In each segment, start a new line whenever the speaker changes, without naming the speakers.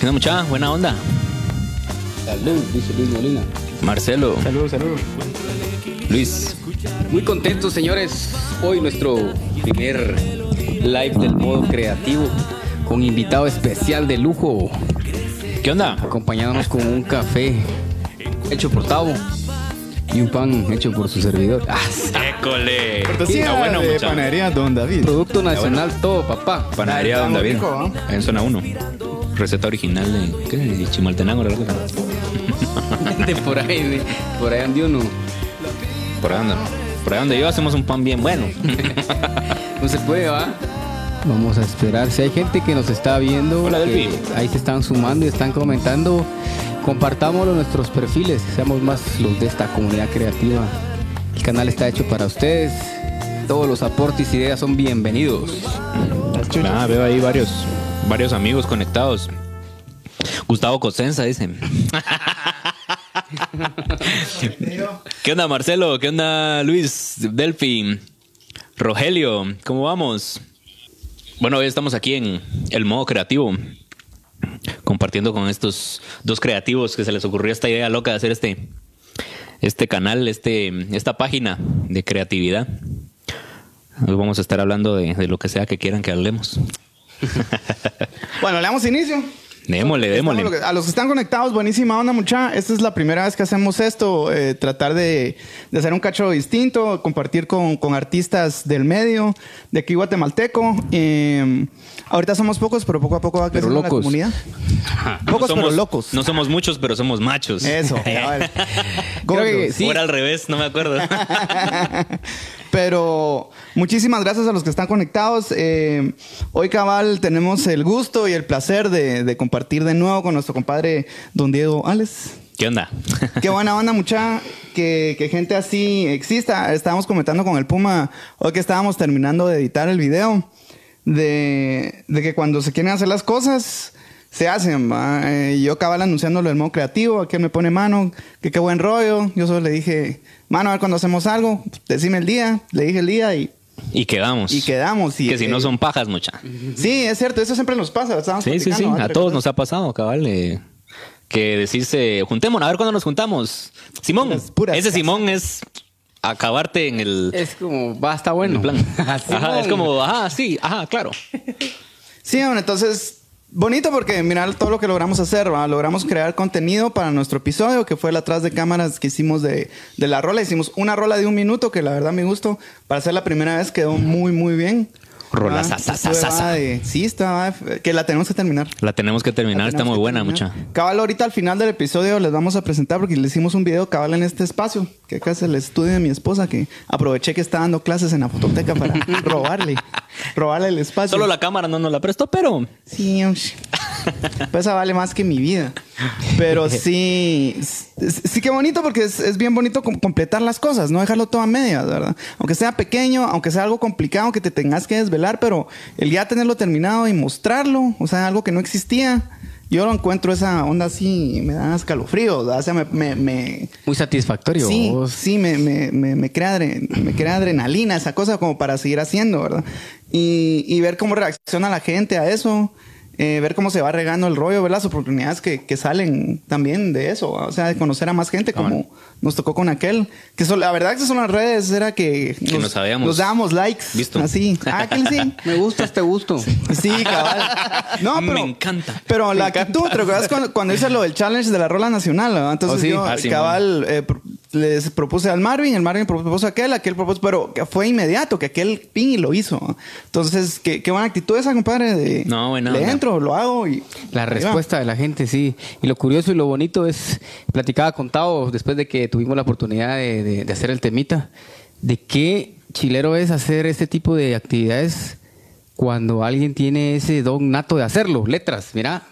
¿Qué onda, muchacha? Buena onda.
Salud, dice Luis Molina.
Marcelo.
Saludos, saludos.
Luis.
Muy contentos, señores. Hoy nuestro primer live del modo creativo con invitado especial de lujo,
¿Qué onda?
acompañándonos con un café hecho por Tavo y un pan hecho por su servidor. Ah,
¡École!
Cortesía
Está bueno,
de panadería Don David.
producto nacional todo, papá.
Panadería Don David.
rico,
En zona 1. Receta original de, ¿qué? de Chimaltenango.
De por ahí, de- por ahí ande uno.
Por ahí anda. Por ahí donde yo hacemos un pan bien bueno.
No se puede, ¿va? Vamos a esperar. Si hay gente que nos está viendo,
Hola,
que ahí se están sumando y están comentando, compartámoslo en nuestros perfiles, seamos más los de esta comunidad creativa. El canal está hecho para ustedes. Todos los aportes y ideas son bienvenidos.
Ah, veo ahí varios, varios amigos conectados. Gustavo Cosenza dice. ¿Qué onda, Marcelo? ¿Qué onda, Luis? Delphi. Rogelio, ¿cómo vamos? Bueno, hoy estamos aquí en el modo creativo. Compartiendo con estos dos creativos que se les ocurrió esta idea loca de hacer este, este canal, este, esta página de creatividad. Hoy vamos a estar hablando de, de lo que sea que quieran que hablemos.
Bueno, le damos inicio.
Démosle, démosle.
A los que están conectados, buenísima onda, mucha. Esta es la primera vez que hacemos esto. eh, tratar de, de hacer un cacho distinto, compartir con, con artistas del medio, de aquí guatemalteco. Eh, ahorita somos pocos, pero poco a poco va
Pero
creciendo la comunidad.
No
Pocos,
somos,
pero locos.
No somos muchos, pero somos machos.
Eso. cabal.
Creo que
Gordos.
sí.
O era al revés, no me acuerdo.
Pero muchísimas gracias a los que están conectados. Eh, hoy, cabal, tenemos el gusto y el placer de, de compartir de nuevo con nuestro compadre Don Diego Ales.
¿Qué onda?
Qué buena onda, mucha, que, que gente así exista. Estábamos comentando con el Puma hoy que estábamos terminando de editar el video, de, de que cuando se quieren hacer las cosas, se hacen. Eh, yo cabal anunciándolo del modo creativo, aquel me pone mano, que qué buen rollo. Yo solo le dije, mano, a ver cuando hacemos algo, decime el día, le dije el día y,
Y quedamos.
y quedamos. Y,
que si no
eh,
son pajas, mucha.
Sí, es cierto, eso siempre nos pasa.
Sí, sí, sí. A
¿Te
todos nos ha pasado, cabal. eh, que decirse, juntémonos, a ver cuándo nos juntamos. Simón,
Puras- puras
ese
casas.
Simón es acabarte en el,
Es como, va, está bueno.
el plan. Ajá, es como, ajá, sí, ajá, claro.
Sí, bueno, entonces, bonito porque mirar todo lo que logramos hacer, ¿va? logramos crear contenido para nuestro episodio, que fue el atrás de cámaras que hicimos de, de la rola. Hicimos una rola de un minuto, que la verdad me gustó. Para ser la primera vez quedó muy, muy bien.
Rola
Ah,
sa,
de- sí, está, que la tenemos que terminar.
La tenemos que terminar, está muy buena,
terminar.
mucha.
Cabal, ahorita al final del episodio les vamos a presentar porque le hicimos un video cabal en este espacio, que acá es el estudio de mi esposa, que aproveché que está dando clases en la fototeca para robarle, robarle el espacio.
Solo la cámara no nos la prestó, pero
Sí, pues esa vale más que mi vida. Pero sí, sí que bonito porque es, es bien bonito com- completar las cosas, no dejarlo todo a medias, ¿verdad? Aunque sea pequeño, aunque sea algo complicado que te tengas que desvelar, pero el ya tenerlo terminado y mostrarlo, o sea, algo que no existía. Yo lo encuentro esa onda así, me da escalofríos, ¿verdad? o sea, me, me, me-
Muy satisfactorio.
Sí,
vos.
sí, me, me, me, me crea adre- me crea adrenalina esa cosa como para seguir haciendo, ¿verdad? Y, y ver cómo reacciona la gente a eso, eh, ver cómo se va regando el rollo, ver las oportunidades que, que salen también de eso, o sea, de conocer a más gente como nos tocó con aquel, que la verdad que son las redes, era que,
Que no sabíamos.
nos dábamos likes,
Visto.
así, ah, aquel sí.
Me gusta este gusto.
Sí, cabal. No,
Me
pero,
encanta.
Pero la actitud, ¿te recuerdas cuando, cuando hice lo del challenge de la rola nacional? ¿verdad? Entonces
Oh, sí.
yo,
Ah, sí,
cabal, eh, les propuse al Marvin, el Marvin propuso a aquel, aquel propuso, pero que fue inmediato, que aquel ping y lo hizo. Entonces, qué, qué buena actitud esa, compadre, de
No, buena
le entro, lo hago y...
La
va.
respuesta de la gente, sí. Y lo curioso y lo bonito es, platicaba con Tao después de que tuvimos la oportunidad de, de- de hacer el temita, de qué chilero es hacer este tipo de actividades cuando alguien tiene ese don nato de hacerlo. Letras, mira.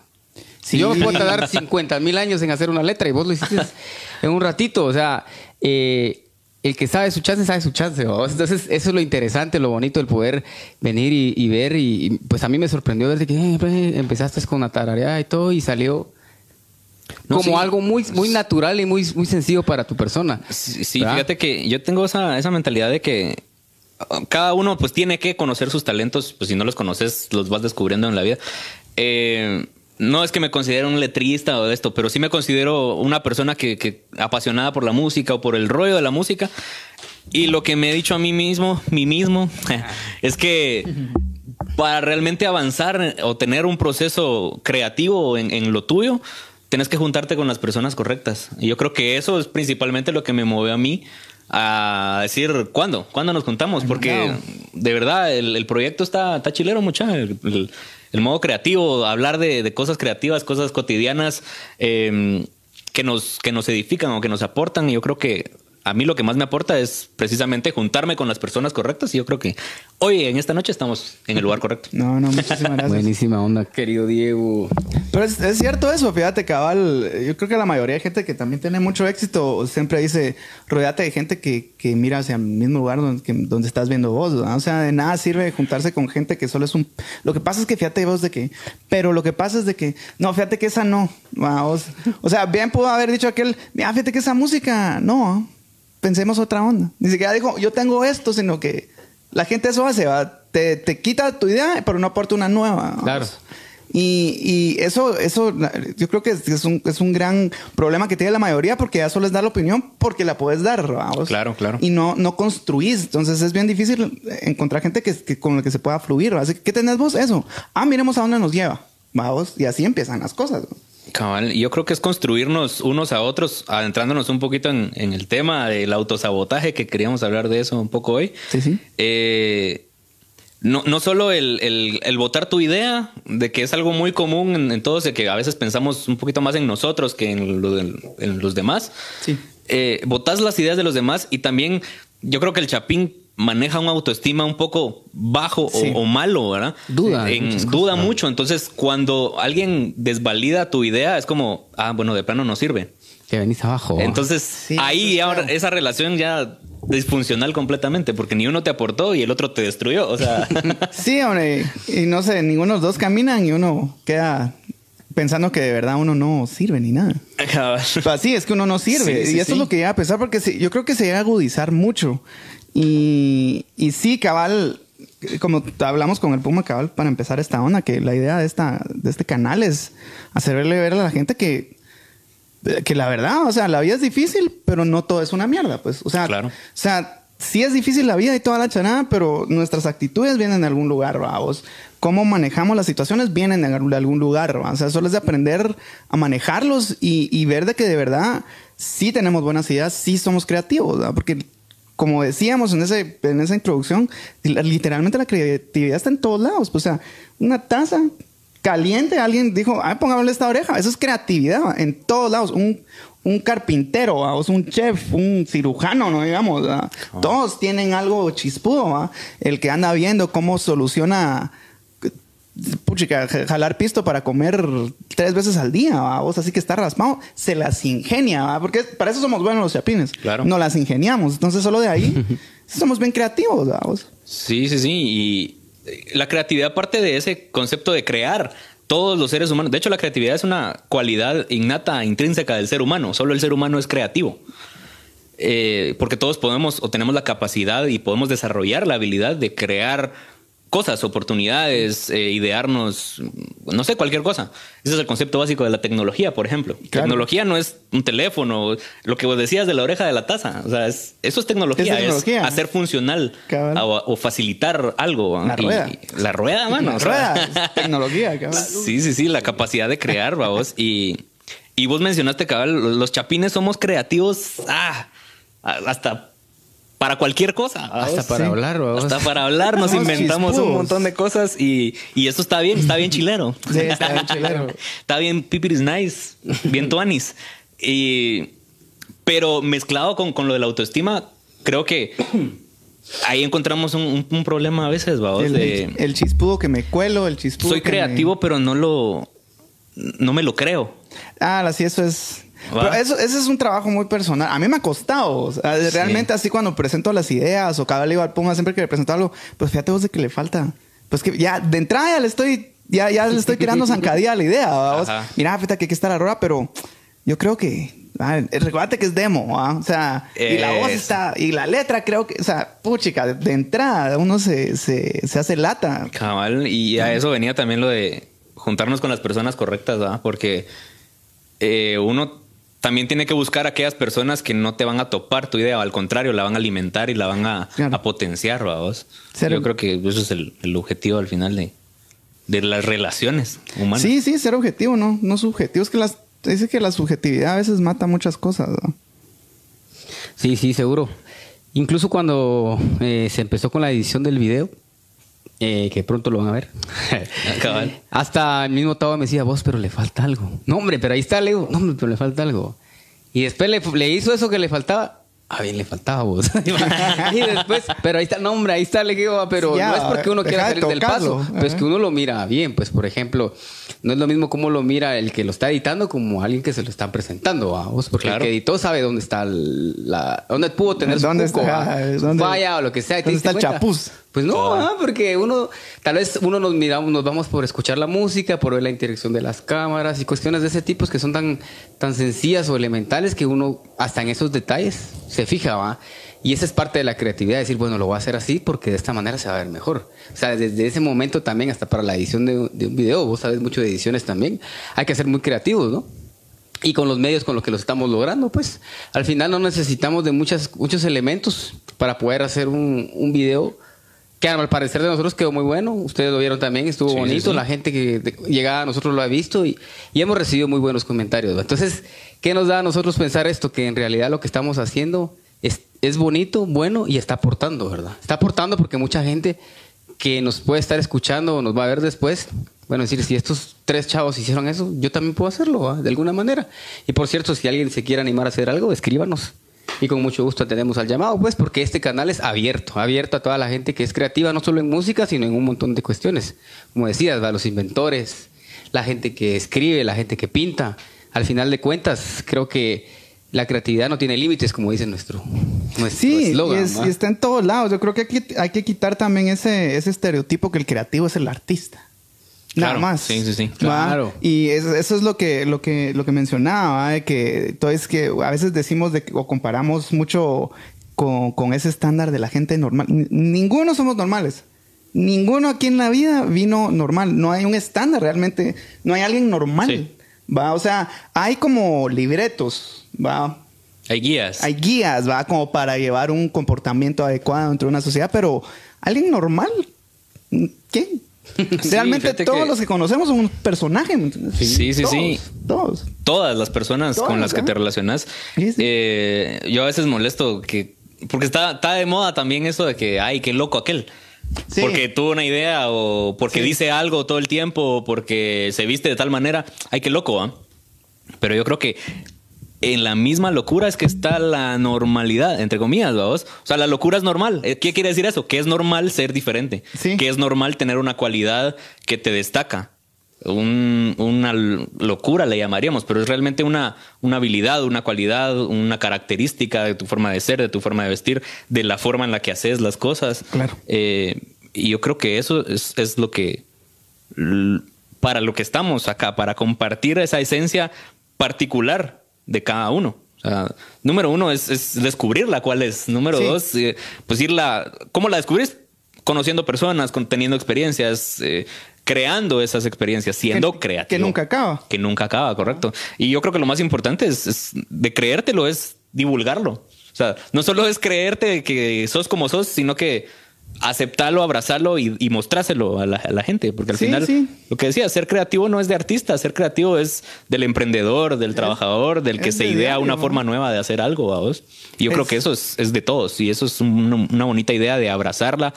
Si
Sí.
yo me puedo tardar 50 mil años en hacer una letra y vos lo hiciste en un ratito, o sea, eh, el que sabe su chance, sabe su chance. Entonces, eso es lo interesante, lo bonito, el poder venir y, y ver. Y, y, pues a mí me sorprendió ver de que eh, pues, empezaste con la tarareada y todo y salió
No,
como
sí.
algo muy, muy natural y muy, muy sencillo para tu persona.
Sí, fíjate que yo tengo esa, esa mentalidad de que cada uno pues tiene que conocer sus talentos, pues si no los conoces los vas descubriendo en la vida. Eh, no es que me considere un letrista o esto, pero sí me considero una persona que, que apasionada por la música o por el rollo de la música. Y lo que me he dicho a mí mismo, mí mismo, es que para realmente avanzar o tener un proceso creativo en, en, lo tuyo, tienes que juntarte con las personas correctas. Y yo creo que eso es principalmente lo que me mueve a mí a decir cuándo, cuándo nos juntamos, porque de verdad el, el, proyecto está, está chilero, mucha. El, modo creativo, hablar de, de, cosas creativas, cosas cotidianas eh, que, nos, que nos edifican o que nos aportan. Y yo creo que a mí lo que más me aporta es precisamente juntarme con las personas correctas y yo creo que hoy en esta noche estamos en el lugar correcto.
No, no, muchísimas gracias.
Buenísima onda, querido Diego.
Pero es, es, cierto eso, fíjate, cabal. Yo creo que la mayoría de gente que también tiene mucho éxito siempre dice, rodeate de gente que, que mira hacia el mismo lugar donde, que, donde estás viendo vos. ¿no? O sea, de nada sirve juntarse con gente que solo es un... Lo que pasa es que fíjate vos de que... Pero lo que pasa es de que... No, fíjate que esa no. Vamos. O sea, bien pudo haber dicho aquel, mira, fíjate que esa música no pensemos otra onda. Ni siquiera dijo, yo tengo esto, sino que la gente eso hace, ¿va? Te, te quita tu idea, pero no aporta una nueva.
Claro.
Y, y, eso, eso yo creo que es un, es un gran problema que tiene la mayoría porque ya solo es dar la opinión porque la puedes dar, vamos.
Claro, claro.
Y no, no construís. Entonces es bien difícil encontrar gente que, que con la que se pueda fluir. Así que, ¿qué tenés vos? Eso. Ah, miremos a dónde nos lleva. Vamos. Y así empiezan las cosas. ¿no?
Cabal, yo creo que es construirnos unos a otros, adentrándonos un poquito en, en, el tema del autosabotaje, que queríamos hablar de eso un poco hoy.
Sí, sí.
Eh, no, no solo el, el, el, votar tu idea, de que es algo muy común en, en, todos, de que a veces pensamos un poquito más en nosotros que en, lo de, en los demás.
Sí.
Eh, votas las ideas de los demás y también yo creo que el Chapín maneja una autoestima un poco bajo sí. o, o, malo, ¿verdad?
Duda.
En, duda cosas, mucho. Entonces, cuando alguien desvalida tu idea, es como, ah, bueno, de plano no sirve.
Que venís abajo.
Entonces, sí, ahí ahora claro. esa relación ya disfuncional completamente, porque ni uno te aportó y el otro te destruyó. O sea.
sí, hombre. Y no sé, ninguno de los dos caminan y uno queda pensando que de verdad uno no sirve ni nada. Así es que uno no sirve. Sí, sí, y eso es lo que llega a pesar, porque yo creo que se llega a agudizar mucho. Y, y sí, cabal, como hablamos con el Puma Cabal para empezar esta onda, que la idea de, esta, de este canal es hacerle ver a la gente que, que la verdad, o sea, la vida es difícil, pero no todo es una mierda, pues. O sea,
claro.
o sea sí es difícil la vida y toda la chanada, pero nuestras actitudes vienen de algún lugar, vamos. Cómo manejamos las situaciones vienen de algún lugar, ¿va? O sea, solo es de aprender a manejarlos y, y, ver de que de verdad sí tenemos buenas ideas, sí somos creativos, ¿va? Porque como decíamos en, ese, en esa introducción, literalmente la creatividad está en todos lados. O sea, una taza caliente, alguien dijo, ah, pongámosle esta oreja. Eso es creatividad en todos lados. Un, un carpintero, ¿va? un chef, un cirujano, no digamos. Oh. Todos tienen algo chispudo. ¿va? El que anda viendo cómo soluciona puchica, jalar pisto para comer tres veces al día, vos así que está raspado, se las ingenia, ¿va? porque para eso somos buenos los chapines.
Claro.
No las ingeniamos. Entonces, solo de ahí somos bien creativos, vos.
Sí, sí, sí. Y la creatividad parte de ese concepto de crear. Todos los seres humanos. De hecho, la creatividad es una cualidad innata, intrínseca del ser humano. Solo el ser humano es creativo. Eh, porque todos podemos o tenemos la capacidad y podemos desarrollar la habilidad de crear cosas, oportunidades, eh, idearnos, no sé, cualquier cosa. Ese es el concepto básico de la tecnología, por ejemplo. Claro. Tecnología no es un teléfono, lo que vos decías de la oreja de la taza. O sea, es, eso es tecnología, es, tecnología? es hacer funcional o, o, facilitar algo.
La rueda.
Y, la rueda, mano.
La rueda, tecnología, cabal.
Sí, sí, sí, la capacidad de crear, vamos. Y, y vos mencionaste, cabal, los chapines somos creativos ah, hasta para cualquier cosa.
Hasta para sí. hablar, vamos.
Hasta para hablar nos inventamos chispudos. un montón de cosas y, y eso está bien, está bien chilero.
Sí, está bien chilero.
está bien pipiris nice, bien tuanis. Y, pero mezclado con, con lo de la autoestima, creo que ahí encontramos un, un, un problema a veces, vamos.
El,
de,
el, chispudo que me cuelo, el chispudo.
Soy creativo,
me...
pero no lo. No me lo creo.
Ah, así eso es. Pero eso, ese es un trabajo muy personal. A mí me ha costado. O sea, sí. Realmente, así cuando presento las ideas o cada le al Puma siempre que le presento algo, pues fíjate vos de que le falta. Pues que ya de entrada ya le estoy, ya, ya le estoy tirando zancadilla a la idea. Mira, fíjate que aquí está la rola, pero yo creo que. Ah, recuérdate que es demo, ¿ah? o sea, y la voz está, y la letra creo que, o sea, puchica, de, entrada uno se, se, se hace lata.
Cabal, y a eso venía también lo de juntarnos con las personas correctas. Porque eh, uno también tiene que buscar aquellas personas que no te van a topar tu idea, al contrario, la van a alimentar y la van a, potenciar, vos. Yo creo que eso es el, objetivo al final de, de, las relaciones humanas.
Sí, sí, ser objetivo, no, no subjetivo. Es que las, dice que la subjetividad a veces mata muchas cosas. ¿no?
Sí, sí, seguro. Incluso cuando eh, se empezó con la edición del video, eh, que pronto lo van a ver. Hasta el mismo Tavo me decía, vos, pero le falta algo. No, hombre, pero ahí está, le digo, no, hombre, pero le falta algo. Y después le, le hizo eso que le faltaba Ah, bien, le faltaba vos. y después, pero ahí está, no, hombre, ahí está, le digo, pero no es porque uno quiera salir del paso, pero es que uno lo mira bien. Pues, por ejemplo, no es lo mismo como lo mira el que lo está editando como alguien que se lo está presentando a vos, porque el que editó sabe dónde está la, dónde pudo tener su ¿Dónde vaya o lo que sea.
¿Dónde está el chapuz?
Pues no, porque uno, tal vez uno nos miramos, nos vamos por escuchar la música, por ver la interacción de las cámaras y cuestiones de ese tipo que son tan, tan sencillas o elementales que uno hasta en esos detalles se fija, ¿va? Y esa es parte de la creatividad, decir, bueno, lo voy a hacer así porque de esta manera se va a ver mejor. O sea, desde ese momento también, hasta para la edición de, de un video, vos sabes mucho de ediciones también, hay que ser muy creativos, ¿no? y con los medios con los que lo estamos logrando, pues al final no necesitamos de muchas, muchos elementos para poder hacer un, un video que al parecer de nosotros quedó muy bueno. Ustedes lo vieron también, estuvo bonito. La gente que llegaba a nosotros lo ha visto y, hemos recibido muy buenos comentarios. Entonces, ¿qué nos da a nosotros pensar esto? Que en realidad lo que estamos haciendo es, es bonito, bueno y está aportando, ¿verdad? Está aportando porque mucha gente que nos puede estar escuchando o nos va a ver después, bueno, decir, si estos tres chavos hicieron eso, yo también puedo hacerlo, de alguna manera. Y por cierto, si alguien se quiere animar a hacer algo, escríbanos y con mucho gusto atendemos al llamado, pues porque este canal es abierto, abierto a toda la gente que es creativa, no solo en música, sino en un montón de cuestiones. Como decías, ¿va? los inventores, la gente que escribe, la gente que pinta. Al final de cuentas, creo que la creatividad no tiene límites, como dice nuestro, nuestro
sí, y, está en todos lados. Yo creo que hay que, hay que quitar también ese, ese estereotipo que el creativo es el artista. Nada más.
Sí, sí, sí.
Claro. Y eso, es lo que, lo que, lo que mencionaba, de que entonces que a veces decimos de, o comparamos mucho con, ese estándar de la gente normal. Ninguno somos normales. Ninguno aquí en la vida vino normal. No hay un estándar realmente. No hay alguien normal. Va, o sea, hay como libretos, va.
Hay guías.
Hay guías, va, como para llevar un comportamiento adecuado dentro de una sociedad, pero alguien normal, ¿qué? Realmente todos los que conocemos son un personaje.
Sí, sí, sí.
Todos.
Todas las personas con las que te relacionas. Eh, yo a veces molesto que. Porque está, está de moda también eso de que, ay, qué loco aquel. Porque tuvo una idea o porque dice algo todo el tiempo o porque se viste de tal manera. Ay, qué loco, ¿ah? Pero yo creo que en la misma locura es que está la normalidad, entre comillas, vamos. O sea, la locura es normal. Eh, ¿Qué quiere decir eso? Que es normal ser diferente. Que es normal tener una cualidad que te destaca. una locura le llamaríamos, pero es realmente una, una habilidad, una cualidad, una característica de tu forma de ser, de tu forma de vestir, de la forma en la que haces las cosas.
Claro.
Eh, y yo creo que eso es, es lo que para lo que estamos acá, para compartir esa esencia particular de cada uno. O sea, número uno es, descubrirla, cuál es. Número dos, eh, pues irla. ¿Cómo la descubrís? Conociendo personas, teniendo experiencias, eh, creando esas experiencias, siendo creativo.
Que nunca acaba.
Que nunca acaba, correcto. Y yo creo que lo más importante es, es de creértelo, es divulgarlo. O sea, no solo es creerte que sos como sos, sino que aceptarlo, abrazarlo y, y mostrárselo a la, gente. Porque al final, lo que decía, ser creativo no es de artista, ser creativo es del emprendedor, del trabajador, del que se idea una forma nueva de hacer algo, vos. Y yo creo que eso es, de todos y eso es una, bonita idea de abrazarla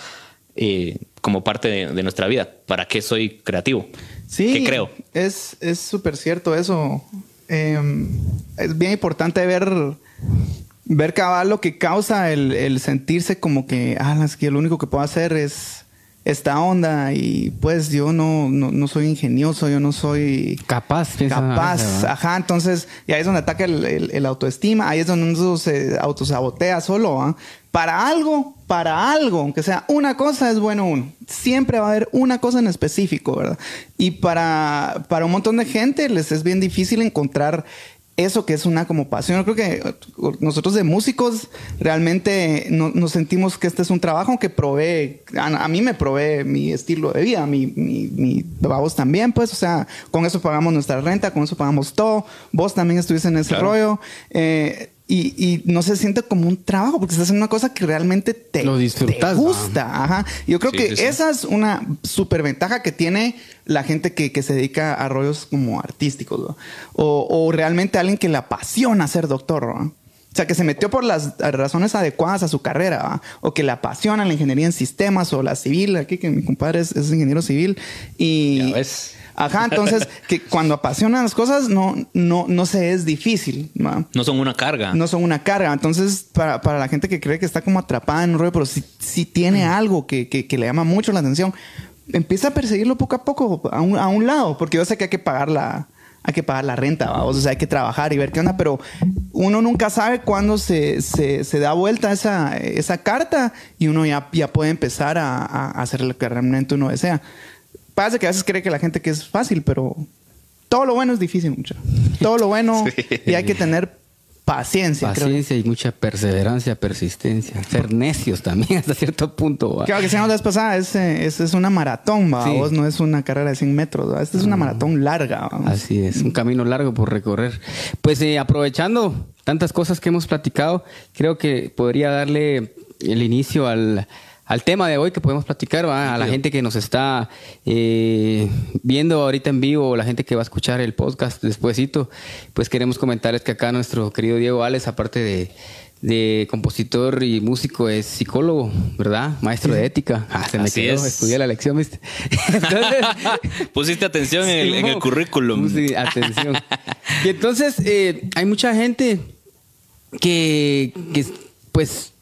eh, como parte de, nuestra vida. ¿Para qué soy creativo?
Sí.
¿Qué creo?
Es súper cierto eso. Em, es bien importante ver ver cabal lo que causa el, sentirse como que, ah, es que lo único que puedo hacer es esta onda y pues yo no, no, soy ingenioso, yo no soy
capaz.
Capaz, ajá, entonces y ahí es donde ataca el, autoestima, ahí es donde uno se autosabotea solo, ¿ah? Para algo, para algo, aunque sea una cosa, es bueno uno. Siempre va a haber una cosa en específico, ¿verdad? Y para, para un montón de gente les es bien difícil encontrar eso que es una como pasión. Yo creo que nosotros de músicos realmente nos sentimos que este es un trabajo que provee, a, mí me provee mi estilo de vida, mi, mi, mi, vos también, pues, o sea, con eso pagamos nuestra renta, con eso pagamos todo. Vos también estuviste en ese rollo. Eh, y, no se siente como un trabajo porque estás haciendo una cosa que realmente te,
Lo disfrutas,
gusta. Ajá. Yo creo que esa es una super ventaja que tiene la gente que, que se dedica a rollos como artísticos o, o, realmente alguien que le apasiona ser doctor. O sea, que se metió por las razones adecuadas a su carrera, o que le apasiona la ingeniería en sistemas o la civil. Aquí que mi compadre es, es ingeniero civil. Y,
ya ves.
Ajá, entonces que cuando apasionan las cosas no, no, no se es difícil.
No son una carga.
No son una carga. Entonces, para, para, la gente que cree que está como atrapada en un rollo, pero si, si tiene mm. algo que, que, que, le llama mucho la atención, empieza a perseguirlo poco a poco a un, a un lado, porque yo sé que hay que pagar la, hay que pagar la renta, o sea, hay que trabajar y ver qué onda, pero uno nunca sabe cuándo se, se, se da vuelta esa, esa carta y uno ya, ya puede empezar a, a hacer lo que realmente uno desea pasa que a veces cree que la gente que es fácil, pero todo lo bueno es difícil mucho. Todo lo bueno y hay que tener paciencia.
Paciencia y mucha perseverancia, persistencia. Ser necios también hasta cierto punto.
Claro, que se la vez pasada, es, es, es, una maratón, ¿va? Vos no es una carrera de 100 metros, Esta es una maratón larga.
Así es, un camino largo por recorrer. Pues eh, aprovechando tantas cosas que hemos platicado, creo que podría darle el inicio al al tema de hoy que podemos platicar, a la gente que nos está eh, viendo ahorita en vivo, la gente que va a escuchar el podcast despuesito, pues queremos comentarles que acá nuestro querido Diego Ales, aparte de, compositor y músico, es psicólogo, ¿verdad? Maestro de ética. Ah, se me quedó, estudié la lección, ¿viste?
Entonces, Pusiste atención en, el, currículum.
Sí, atención. y entonces, eh, hay mucha gente que, que pues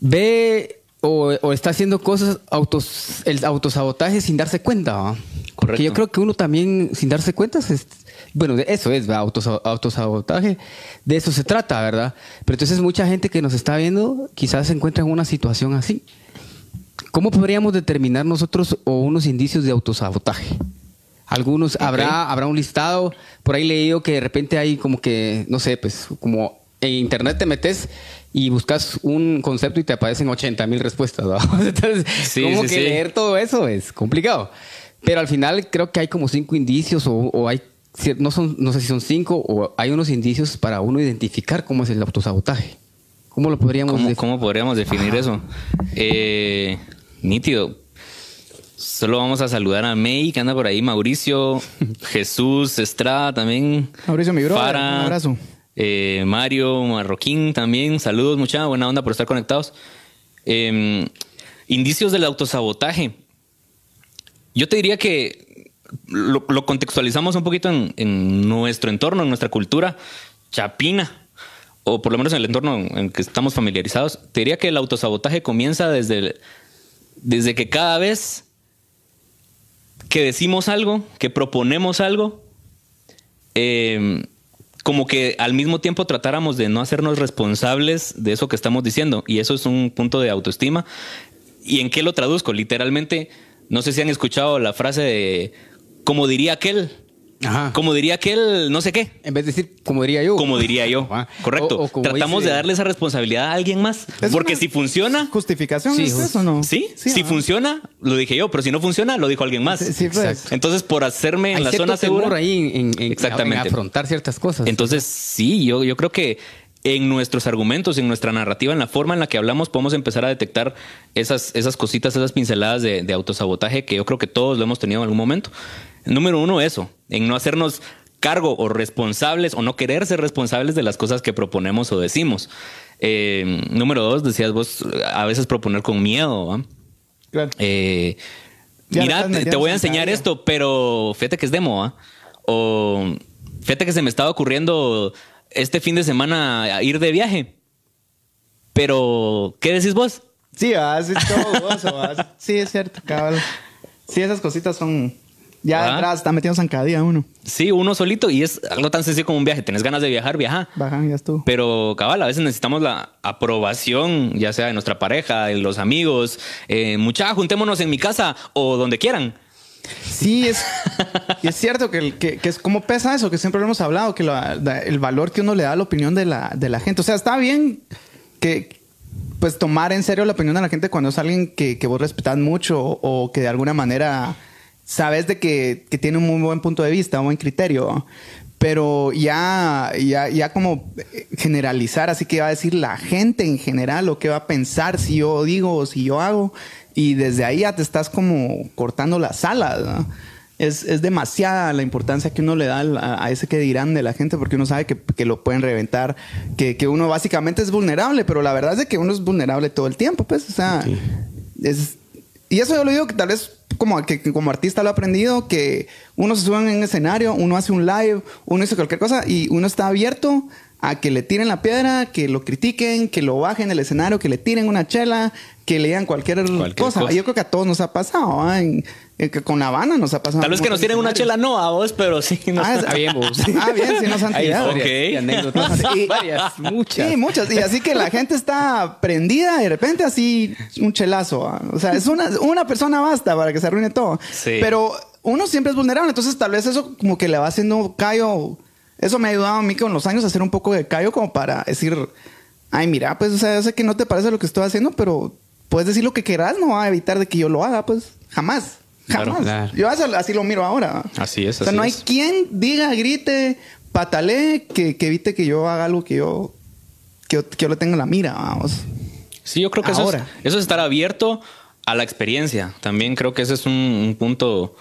ve o, está haciendo cosas, autos, el autosabotaje sin darse cuenta. Correcto. yo creo que uno también, sin darse cuenta, es, bueno, eso es autosabotaje, de eso se trata, ¿verdad? Pero entonces mucha gente que nos está viendo quizás se encuentra en una situación así. ¿Cómo podríamos determinar nosotros o unos indicios de autosabotaje? Algunos, habrá, habrá un listado, por ahí leído que de repente hay como que, no sé, pues como en internet te metes y buscas un concepto y te aparecen 80 mil respuestas. Entonces, como que leer todo eso es complicado. Pero al final creo que hay como cinco indicios o, hay, no, son, no sé si son cinco o hay unos indicios para uno identificar cómo es el autosabotaje. ¿Cómo lo podríamos
¿Cómo, ¿cómo podríamos definir eso? Eh, nítido. Solo vamos a saludar a May, que anda por ahí, Mauricio, Jesús, Estrada también.
Mauricio, mi bro, un abrazo.
Eh, Mario Marroquín también, saludos, mucha buena onda por estar conectados. Em, indicios del autosabotaje. Yo te diría que lo, contextualizamos un poquito en, nuestro entorno, en nuestra cultura chapina, o por lo menos en el entorno en que estamos familiarizados. Te diría que el autosabotaje comienza desde, desde que cada vez que decimos algo, que proponemos algo, eh, como que al mismo tiempo tratáramos de no hacernos responsables de eso que estamos diciendo. Y eso es un punto de autoestima. ¿Y en qué lo traduzco? Literalmente, no sé si han escuchado la frase de, como diría aquel, como diría aquel, no sé qué.
En vez de decir, como diría yo.
Como diría yo. Correcto. Tratamos de darle esa responsabilidad a alguien más. Porque si funciona.
¿Justificación sí, es eso no?
Sí. si funciona, lo dije yo. Pero si no funciona, lo dijo alguien más. Sí, pues. Entonces, por hacerme en la zona segura.
ahí en, Exactamente. afrontar ciertas cosas.
Entonces, sí, yo, yo creo que en nuestros argumentos, en nuestra narrativa, en la forma en la que hablamos, podemos empezar a detectar esas, esas cositas, esas pinceladas de, de autosabotaje que yo creo que todos lo hemos tenido en algún momento. Número uno, eso, en no hacernos cargo o responsables o no querer ser responsables de las cosas que proponemos o decimos. Eh, número dos, decías vos, a veces proponer con miedo. Claro. Eh, mira, te, voy a enseñar esto, pero fíjate que es demo. O fíjate que se me estaba ocurriendo este fin de semana ir de viaje. Pero, ¿qué decís vos?
Sí, vas, todo Sí, es cierto, cabal. Sí, esas cositas son ya atrás está metiendo zancadilla uno.
Sí, uno solito y es algo tan sencillo como un viaje. Tenés ganas de viajar, viaja.
Baja, ya estuvo.
Pero cabal, a veces necesitamos la aprobación, ya sea de nuestra pareja, de los amigos. Eh, mucha, juntémonos en mi casa o donde quieran.
Sí, es, y es cierto que, que, que, es como pesa eso, que siempre lo hemos hablado, que el valor que uno le da a la opinión de la, de la gente. O sea, está bien que pues tomar en serio la opinión de la gente cuando es alguien que, que vos respetas mucho o, que de alguna manera sabes de que, que, tiene un muy buen punto de vista, un buen criterio. Pero ya, ya, ya como generalizar, así que va a decir la gente en general o qué va a pensar si yo digo o si yo hago. Y desde ahí ya te estás como cortando las alas. Es, es, demasiada la importancia que uno le da a, ese que dirán de la gente, porque uno sabe que, que lo pueden reventar, que, que, uno básicamente es vulnerable, pero la verdad es que uno es vulnerable todo el tiempo, pues, o sea, es, y eso yo lo digo que tal vez como, que, como artista lo he aprendido, que uno se sube en un escenario, uno hace un live, uno hizo cualquier cosa y uno está abierto a que le tiren la piedra, que lo critiquen, que lo bajen del escenario, que le tiren una chela, que le digan cualquier, cosa. Yo creo que a todos nos ha pasado. con La Habana nos ha pasado.
Tal vez que nos tiren una chela no a vos, pero sí nos
ah, ah, bien, ah, bien, sí nos han tirado.
Y
anécdotas. varias, muchas.
Sí, muchas. Y así que la gente está prendida y de repente así un chelazo. O sea, es una, una persona basta para que se arruine todo. Pero uno siempre es vulnerable. Entonces tal vez eso como que le va haciendo callo eso me ha ayudado a mí con los años a hacer un poco de callo como para decir, ay, mira, pues, o sea, yo sé que no te parece lo que estoy haciendo, pero puedes decir lo que quieras, no va a evitar de que yo lo haga, pues, jamás. Jamás. Yo así lo miro ahora.
Así es.
O sea, no hay quien diga, grite, patalee, que, evite que yo haga algo que yo, que yo, le tenga la mira, vamos.
Sí, yo creo que eso es, eso es estar abierto a la experiencia. También creo que ese es un, punto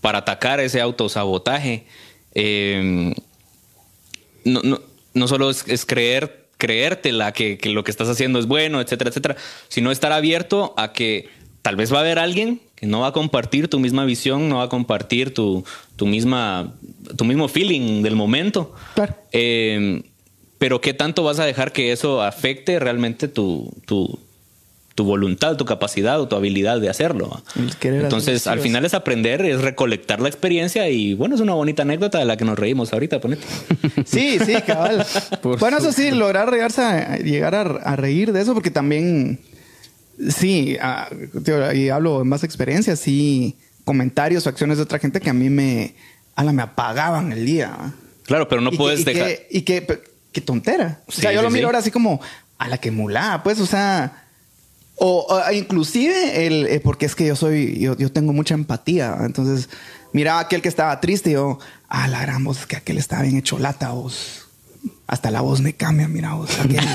para atacar ese autosabotaje. Eh, no, no, no solo es, creer, creértela que, que, lo que estás haciendo es bueno, etcétera, etcétera, sino estar abierto a que tal vez va a haber alguien que no va a compartir tu misma visión, no va a compartir tu, tu misma, tu mismo feeling del momento.
Claro.
Eh, pero qué tanto vas a dejar que eso afecte realmente tu, tu, tu voluntad, tu capacidad o tu habilidad de hacerlo. Entonces, al final es aprender, es recolectar la experiencia y bueno, es una bonita anécdota de la que nos reímos ahorita, ponete.
Sí, sí, cabal. bueno, eso sí, lograr llegar a, reír de eso, porque también, sí, y hablo en más experiencia, sí, comentarios o acciones de otra gente que a mí me, ala, me apagaban el día.
Claro, pero no puedes dejar.
y que, qué tontera. o sea, yo lo miro ahora así como, a la que mulá, pues, o sea o, inclusive, el, eh, porque es que yo soy, yo, yo, tengo mucha empatía. Entonces, miraba aquel que estaba triste y yo, ah, la gran voz, que aquel estaba bien hecho lata, vos. Hasta la voz me cambia, mira vos. Aquel,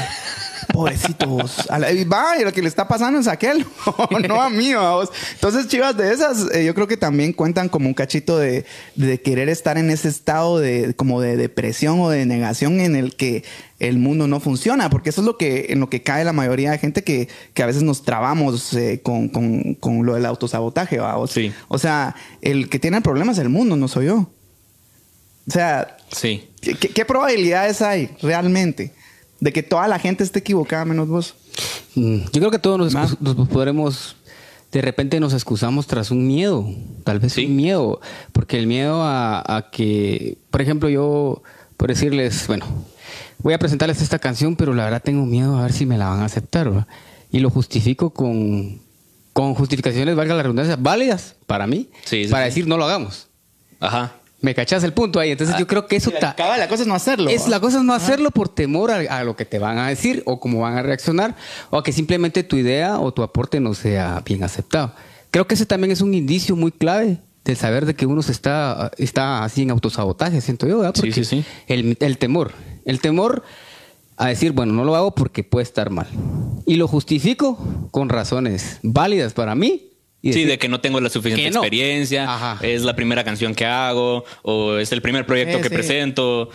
Pobrecitos. Va, y lo que le está pasando es aquel, no a mí, vamos. Entonces, chivas de esas, eh, yo creo que también cuentan como un cachito de, de, querer estar en ese estado de como de depresión o de negación en el que el mundo no funciona, porque eso es lo que en lo que cae la mayoría de gente que, que a veces nos trabamos eh, con, con, con, lo del autosabotaje, vamos.
Sí.
O sea, el que tiene el problema es el mundo, no soy yo. O sea,
sí.
¿qué, qué probabilidades hay realmente? De que toda la gente esté equivocada menos vos.
Mm, yo creo que todos nos, podremos, de repente nos excusamos tras un miedo, tal vez un miedo, porque el miedo a, que, por ejemplo, yo, por decirles, bueno, voy a presentarles esta canción, pero la verdad tengo miedo a ver si me la van a aceptar, y lo justifico con, con justificaciones, valga la redundancia, válidas para mí, para decir no lo hagamos.
Ajá.
Me cachas el punto ahí. Entonces yo creo que eso...
La, la cosa es no hacerlo.
Es, la cosa es no hacerlo por temor a, lo que te van a decir o cómo van a reaccionar o a que simplemente tu idea o tu aporte no sea bien aceptado. Creo que ese también es un indicio muy clave del saber de que uno se está, está así en autosabotaje, siento yo, ¿verdad?
sí, sí, sí.
El, el temor. El temor a decir, bueno, no lo hago porque puede estar mal. Y lo justifico con razones válidas para mí
sí, de que no tengo la suficiente experiencia, es la primera canción que hago, o es el primer proyecto que presento,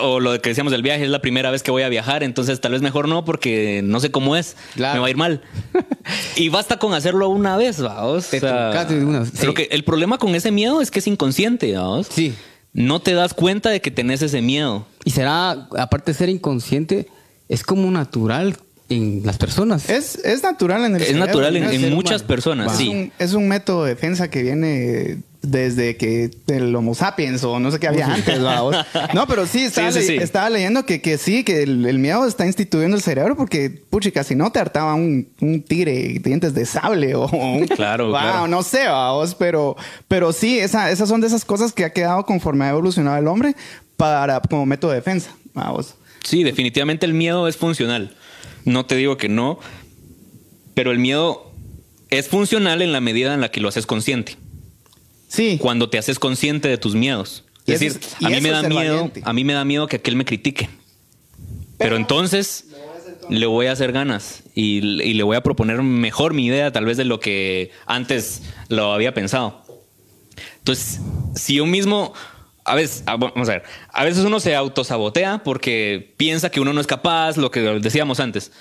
o lo que decíamos del viaje, es la primera vez que voy a viajar, entonces tal vez mejor no, porque no sé cómo es, me va a ir mal. y basta con hacerlo una vez, vamos. Pero que el problema con ese miedo es que es inconsciente, vamos.
Sí.
No te das cuenta de que tenés ese miedo.
Y será, aparte de ser inconsciente, es como natural en las personas.
Es, es natural en el
Es natural en, muchas personas,
es
sí.
Un, es un método de defensa que viene desde que el Homo sapiens o no sé qué había antes. No, pero sí, estaba, estaba leyendo que, que sí, que el, miedo está instituyendo el cerebro porque, puchica, si no te hartaba un, un tigre dientes de sable o un...
Claro, wow,
no sé, vamos, pero, pero sí, esa, esas son de esas cosas que ha quedado conforme ha evolucionado el hombre para, como método de defensa. Vamos.
Sí, definitivamente el miedo es funcional. No te digo que no, pero el miedo es funcional en la medida en la que lo haces consciente.
Sí.
Cuando te haces consciente de tus miedos. Es decir, a mí me da miedo, a mí me da miedo que aquel me critique. Pero, entonces le voy a hacer ganas y, le voy a proponer mejor mi idea tal vez de lo que antes lo había pensado. Entonces, si yo mismo, a veces, ah, vamos a ver, a veces uno se autosabotea porque piensa que uno no es capaz, lo que decíamos antes.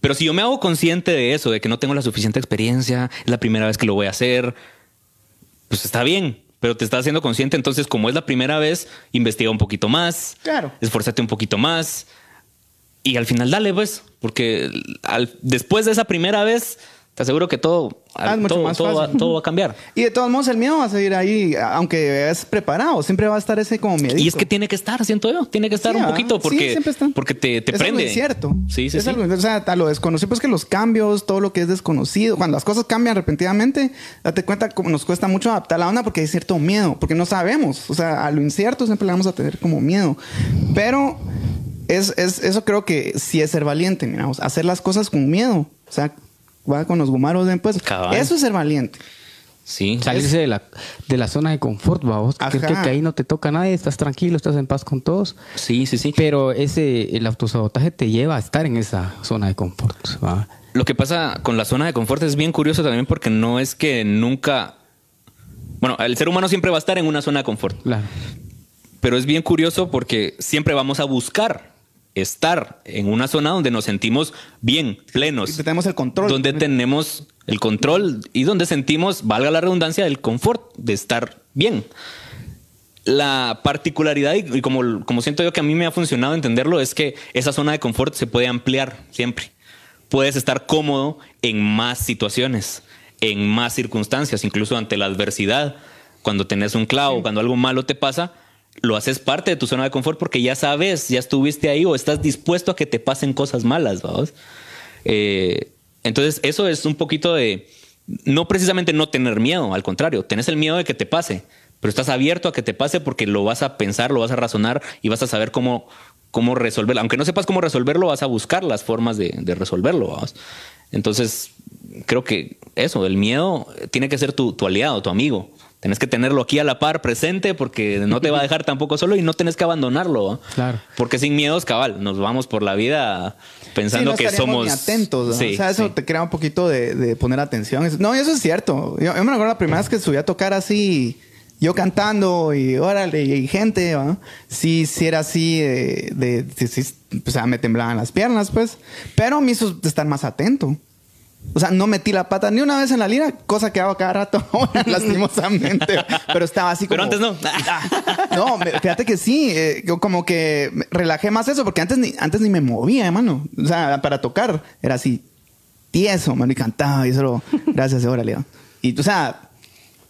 Pero si yo me hago consciente de eso, de que no tengo la suficiente experiencia, es la primera vez que lo voy a hacer, pues está bien, pero te estás haciendo consciente. Entonces, como es la primera vez, investiga un poquito más.
Claro.
Esfuérzate un poquito más. Y al final dale, pues, porque después de esa primera vez, te aseguro que todo, ah, todo, va, a cambiar.
Y de todos modos, el miedo va a seguir ahí, aunque es preparado, siempre va a estar ese como miedo.
Y es que tiene que estar, siento yo, tiene que estar un poquito, porque, porque te, te
es
prende.
Es cierto.
Sí, sí,
es Algo, o sea, lo desconocido, pues que los cambios, todo lo que es desconocido, cuando las cosas cambian repentinamente, date cuenta como nos cuesta mucho adaptar la onda porque hay cierto miedo, porque no sabemos. O sea, a lo incierto siempre le vamos a tener como miedo. Pero es, es, eso creo que sí es ser valiente, miramos, hacer las cosas con miedo. O sea, va con los gumaros de pues. Eso es ser valiente.
Sí.
Salirse de, la, de la zona de confort, vamos. Creo que ahí no te toca a nadie, estás tranquilo, estás en paz con todos.
Sí, sí, sí.
Pero ese, el autosabotaje te lleva a estar en esa zona de confort.
Lo que pasa con la zona de confort es bien curioso también porque no es que nunca. Bueno, el ser humano siempre va a estar en una zona de confort.
Claro.
Pero es bien curioso porque siempre vamos a buscar estar en una zona donde nos sentimos bien, plenos.
Y tenemos el control.
Donde tenemos el control y donde sentimos, valga la redundancia, el confort de estar bien. La particularidad, y como, como siento yo que a mí me ha funcionado entenderlo, es que esa zona de confort se puede ampliar siempre. Puedes estar cómodo en más situaciones, en más circunstancias, incluso ante la adversidad. Cuando tenés un clavo, cuando algo malo te pasa, lo haces parte de tu zona de confort porque ya sabes, ya estuviste ahí o estás dispuesto a que te pasen cosas malas, vamos. Eh, entonces, eso es un poquito de, no precisamente no tener miedo, al contrario, tenés el miedo de que te pase, pero estás abierto a que te pase porque lo vas a pensar, lo vas a razonar y vas a saber cómo, cómo resolverlo. Aunque no sepas cómo resolverlo, vas a buscar las formas de, resolverlo, vamos. Entonces, creo que eso, el miedo tiene que ser tu aliado, tu amigo. Tenés que tenerlo aquí a la par, presente, porque no te va a dejar tampoco solo y no tenés que abandonarlo.
Claro.
Porque sin miedos, cabal, nos vamos por la vida pensando que somos.
atentos. o sea, eso te crea un poquito de, poner atención. No, eso es cierto. Yo, me acuerdo la primera vez que subí a tocar así, yo cantando y órale, y gente, ¿va? sí, sí era así de, o sea, me temblaban las piernas, pues. Pero me hizo estar más atento. O sea, no metí la pata ni una vez en la lira, cosa que hago cada rato, lastimosamente. Pero estaba así como.
Pero antes no.
no, fíjate que sí. Eh, como que relajé más eso, porque antes ni, antes ni me movía, hermano. O sea, para tocar era así tieso, mano, y cantaba y solo. Gracias, órale. Y, o sea,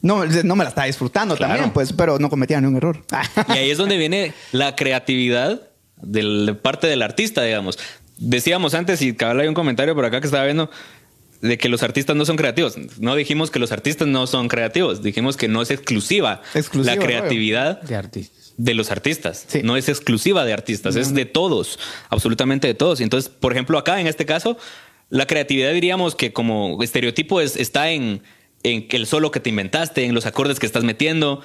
no, no me la estaba disfrutando también, pues, pero no cometía ningún error.
y ahí es donde viene la creatividad de parte del artista, digamos. Decíamos antes, y cabal hay un comentario por acá que estaba viendo de que los artistas no son creativos. No dijimos que los artistas no son creativos, dijimos que no es exclusiva, la creatividad de, los artistas. No es exclusiva de artistas, es de todos, absolutamente de todos. Entonces, por ejemplo, acá en este caso, la creatividad diríamos que como estereotipo es, está en, en el solo que te inventaste, en los acordes que estás metiendo.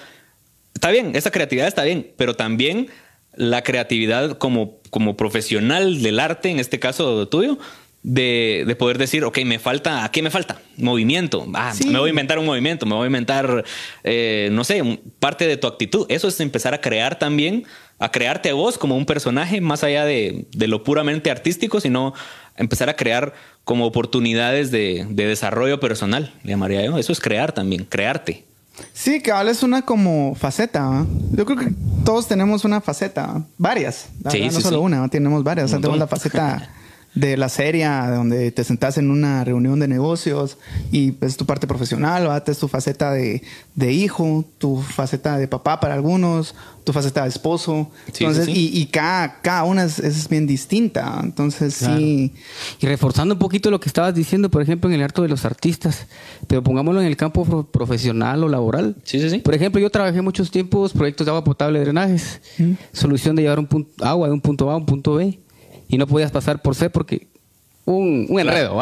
Está bien, esa creatividad está bien, pero también la creatividad como, como profesional del arte, en este caso tuyo, de, poder decir, ok, me falta, ¿a qué me falta? Movimiento. Ah, me voy a inventar un movimiento, me voy a inventar, eh, no sé, parte de tu actitud. Eso es empezar a crear también, a crearte a vos como un personaje, más allá de, lo puramente artístico, sino empezar a crear como oportunidades de, desarrollo personal, le llamaría yo. Eso es crear también, crearte.
Sí, cabal es una como faceta. Yo creo que todos tenemos una faceta, varias. no solo una, tenemos varias. tenemos la faceta de la serie, donde te sentás en una reunión de negocios y pues tu parte profesional, ¿va? es tu faceta de, de, hijo, tu faceta de papá para algunos, tu faceta de esposo. Entonces, Y, y, cada, cada una es, bien distinta. Entonces, sí.
Y reforzando un poquito lo que estabas diciendo, por ejemplo, en el arte de los artistas, pero pongámoslo en el campo profesional o laboral.
Sí, sí, sí.
Por ejemplo, yo trabajé muchos tiempos proyectos de agua potable, drenajes, solución de llevar un punto, agua de un punto A a un punto B y no podías pasar por C porque un, un enredo.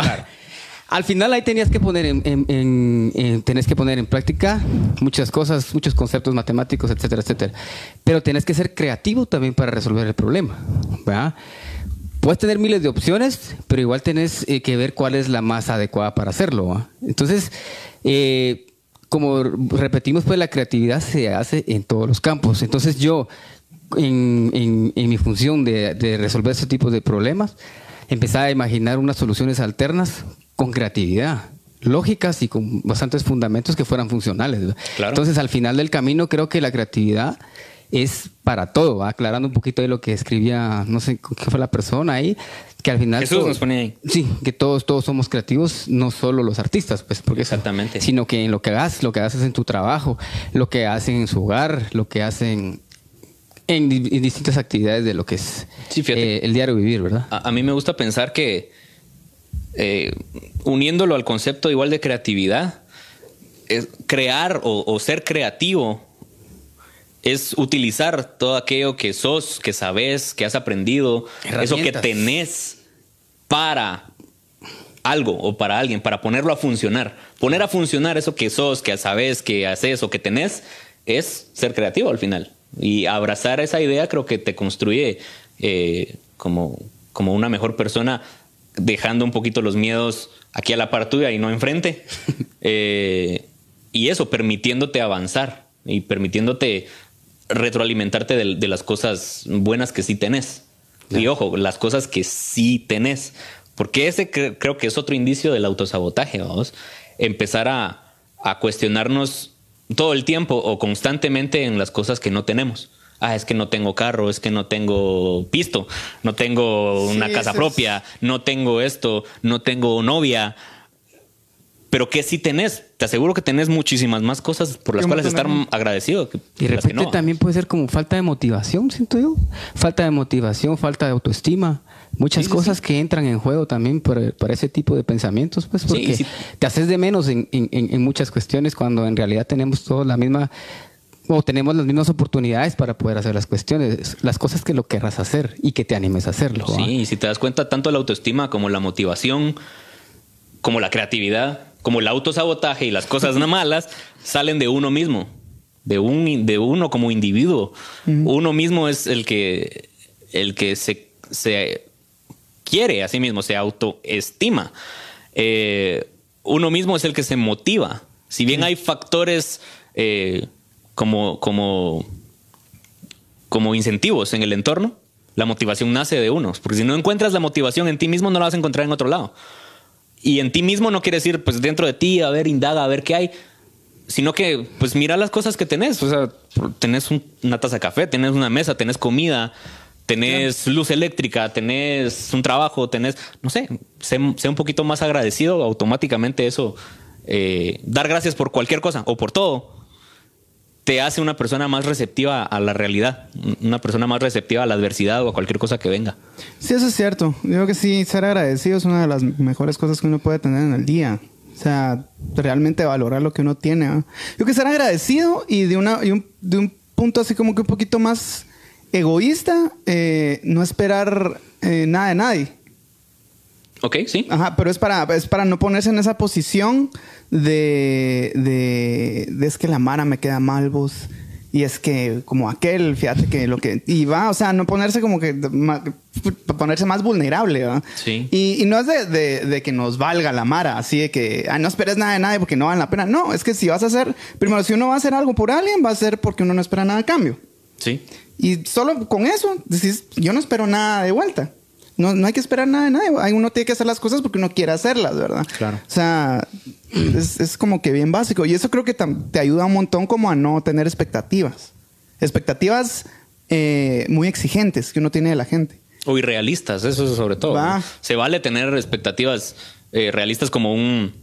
Al final ahí tenías que poner en, en, que poner en práctica muchas cosas, muchos conceptos matemáticos, etcétera, etcétera. Pero tenés que ser creativo también para resolver el problema. Puedes tener miles de opciones, pero igual tenés eh, que ver cuál es la más adecuada para hacerlo. Entonces, eh, como repetimos, pues la creatividad se hace en todos los campos. Entonces yo en, mi función de, resolver ese tipo de problemas, empezaba a imaginar unas soluciones alternas con creatividad, lógicas y con bastantes fundamentos que fueran funcionales. Entonces, al final del camino, creo que la creatividad es para todo, aclarando un poquito de lo que escribía, no sé qué fue la persona ahí, que al final...
Jesús nos pone ahí.
Sí, que todos, todos somos creativos, no solo los artistas, pues, porque
Exactamente.
sino que en lo que hagas, lo que haces en tu trabajo, lo que hacen en su hogar, lo que hacen en, distintas actividades de lo que es eh, el diario vivir, ¿verdad?
A, mí me gusta pensar que eh, uniéndolo al concepto igual de creatividad, es crear o, ser creativo es utilizar todo aquello que sos, que sabes, que has aprendido, eso que tenés para algo o para alguien, para ponerlo a funcionar. Poner a funcionar eso que sos, que sabes, que haces o que tenés, es ser creativo al final. Y abrazar esa idea creo que te construye eh, como, como una mejor persona, dejando un poquito los miedos aquí a la par tuya y no enfrente. Eh, y eso, permitiéndote avanzar y permitiéndote retroalimentarte de, las cosas buenas que sí tenés. Y ojo, las cosas que sí tenés. Porque ese creo que es otro indicio del autosabotaje, vamos. Empezar a, a cuestionarnos todo el tiempo o constantemente en las cosas que no tenemos. Ah, es que no tengo carro, es que no tengo pisto, no tengo una casa propia, no tengo esto, no tengo novia. Pero que sí tenés, te aseguro que tenés muchísimas más cosas por las cuales estar agradecido.
y de repente también puede ser como falta de motivación, siento yo. Falta de motivación, falta de autoestima muchas cosas que entran en juego también por, ese tipo de pensamientos, pues porque te haces de menos en, muchas cuestiones cuando en realidad tenemos todos la misma o tenemos las mismas oportunidades para poder hacer las cuestiones, las cosas que lo querrás hacer y que te animes a hacerlo.
Sí, y si te das cuenta, tanto la autoestima como la motivación, como la creatividad, como el autosabotaje y las cosas malas salen de uno mismo, de, un, de uno como individuo. Uno mismo es el que, el que se, se quiere a sí mismo, se autoestima. Eh, uno mismo es el que se motiva. Si bien hay factores eh, como, como, como incentivos en el entorno, la motivación nace de uno. Porque si no encuentras la motivación en ti mismo, no la vas a encontrar en otro lado. Y en ti mismo no quiere decir, pues dentro de ti, a ver, indaga, a ver qué hay. Sino que, pues mira las cosas que tenés. O sea, tenés una taza de café, tenés una mesa, tenés comida, tenés luz eléctrica, tenés un trabajo, tenés, no sé, sé, un poquito más agradecido, automáticamente eso, eh, dar gracias por cualquier cosa o por todo, te hace una persona más receptiva a la realidad, una persona más receptiva a la adversidad o a cualquier cosa que venga.
Sí, eso es cierto. Yo creo que sí, ser agradecido es una de las mejores cosas que uno puede tener en el día. O sea, realmente valorar lo que uno tiene. Yo creo que ser agradecido y de, una, y de un punto así como que un poquito más egoísta, eh, no esperar eh, nada de nadie.
Ok, sí.
Ajá, pero es para, es para no ponerse en esa posición de, de, es que la Mara me queda mal, vos. Y es que como aquel, fíjate que lo que... Y va, o sea, no ponerse como que... ponerse más vulnerable, ¿verdad?
Sí.
Y, no es de, de, que nos valga la Mara, así de que no esperes nada de nadie porque no vale la pena. No, es que si vas a hacer... Primero, si uno va a hacer algo por alguien, va a ser porque uno no espera nada a cambio.
Sí.
Y solo con eso decís, yo no espero nada de vuelta. No, no hay que esperar nada de nadie. Uno tiene que hacer las cosas porque uno quiere hacerlas, ¿verdad?
Claro.
O sea, es, es como que bien básico. Y eso creo que te ayuda un montón como a no tener expectativas. Expectativas eh, muy exigentes que uno tiene de la gente.
O irrealistas, eso es sobre todo.
Va.
¿no? Se vale tener expectativas eh, realistas como un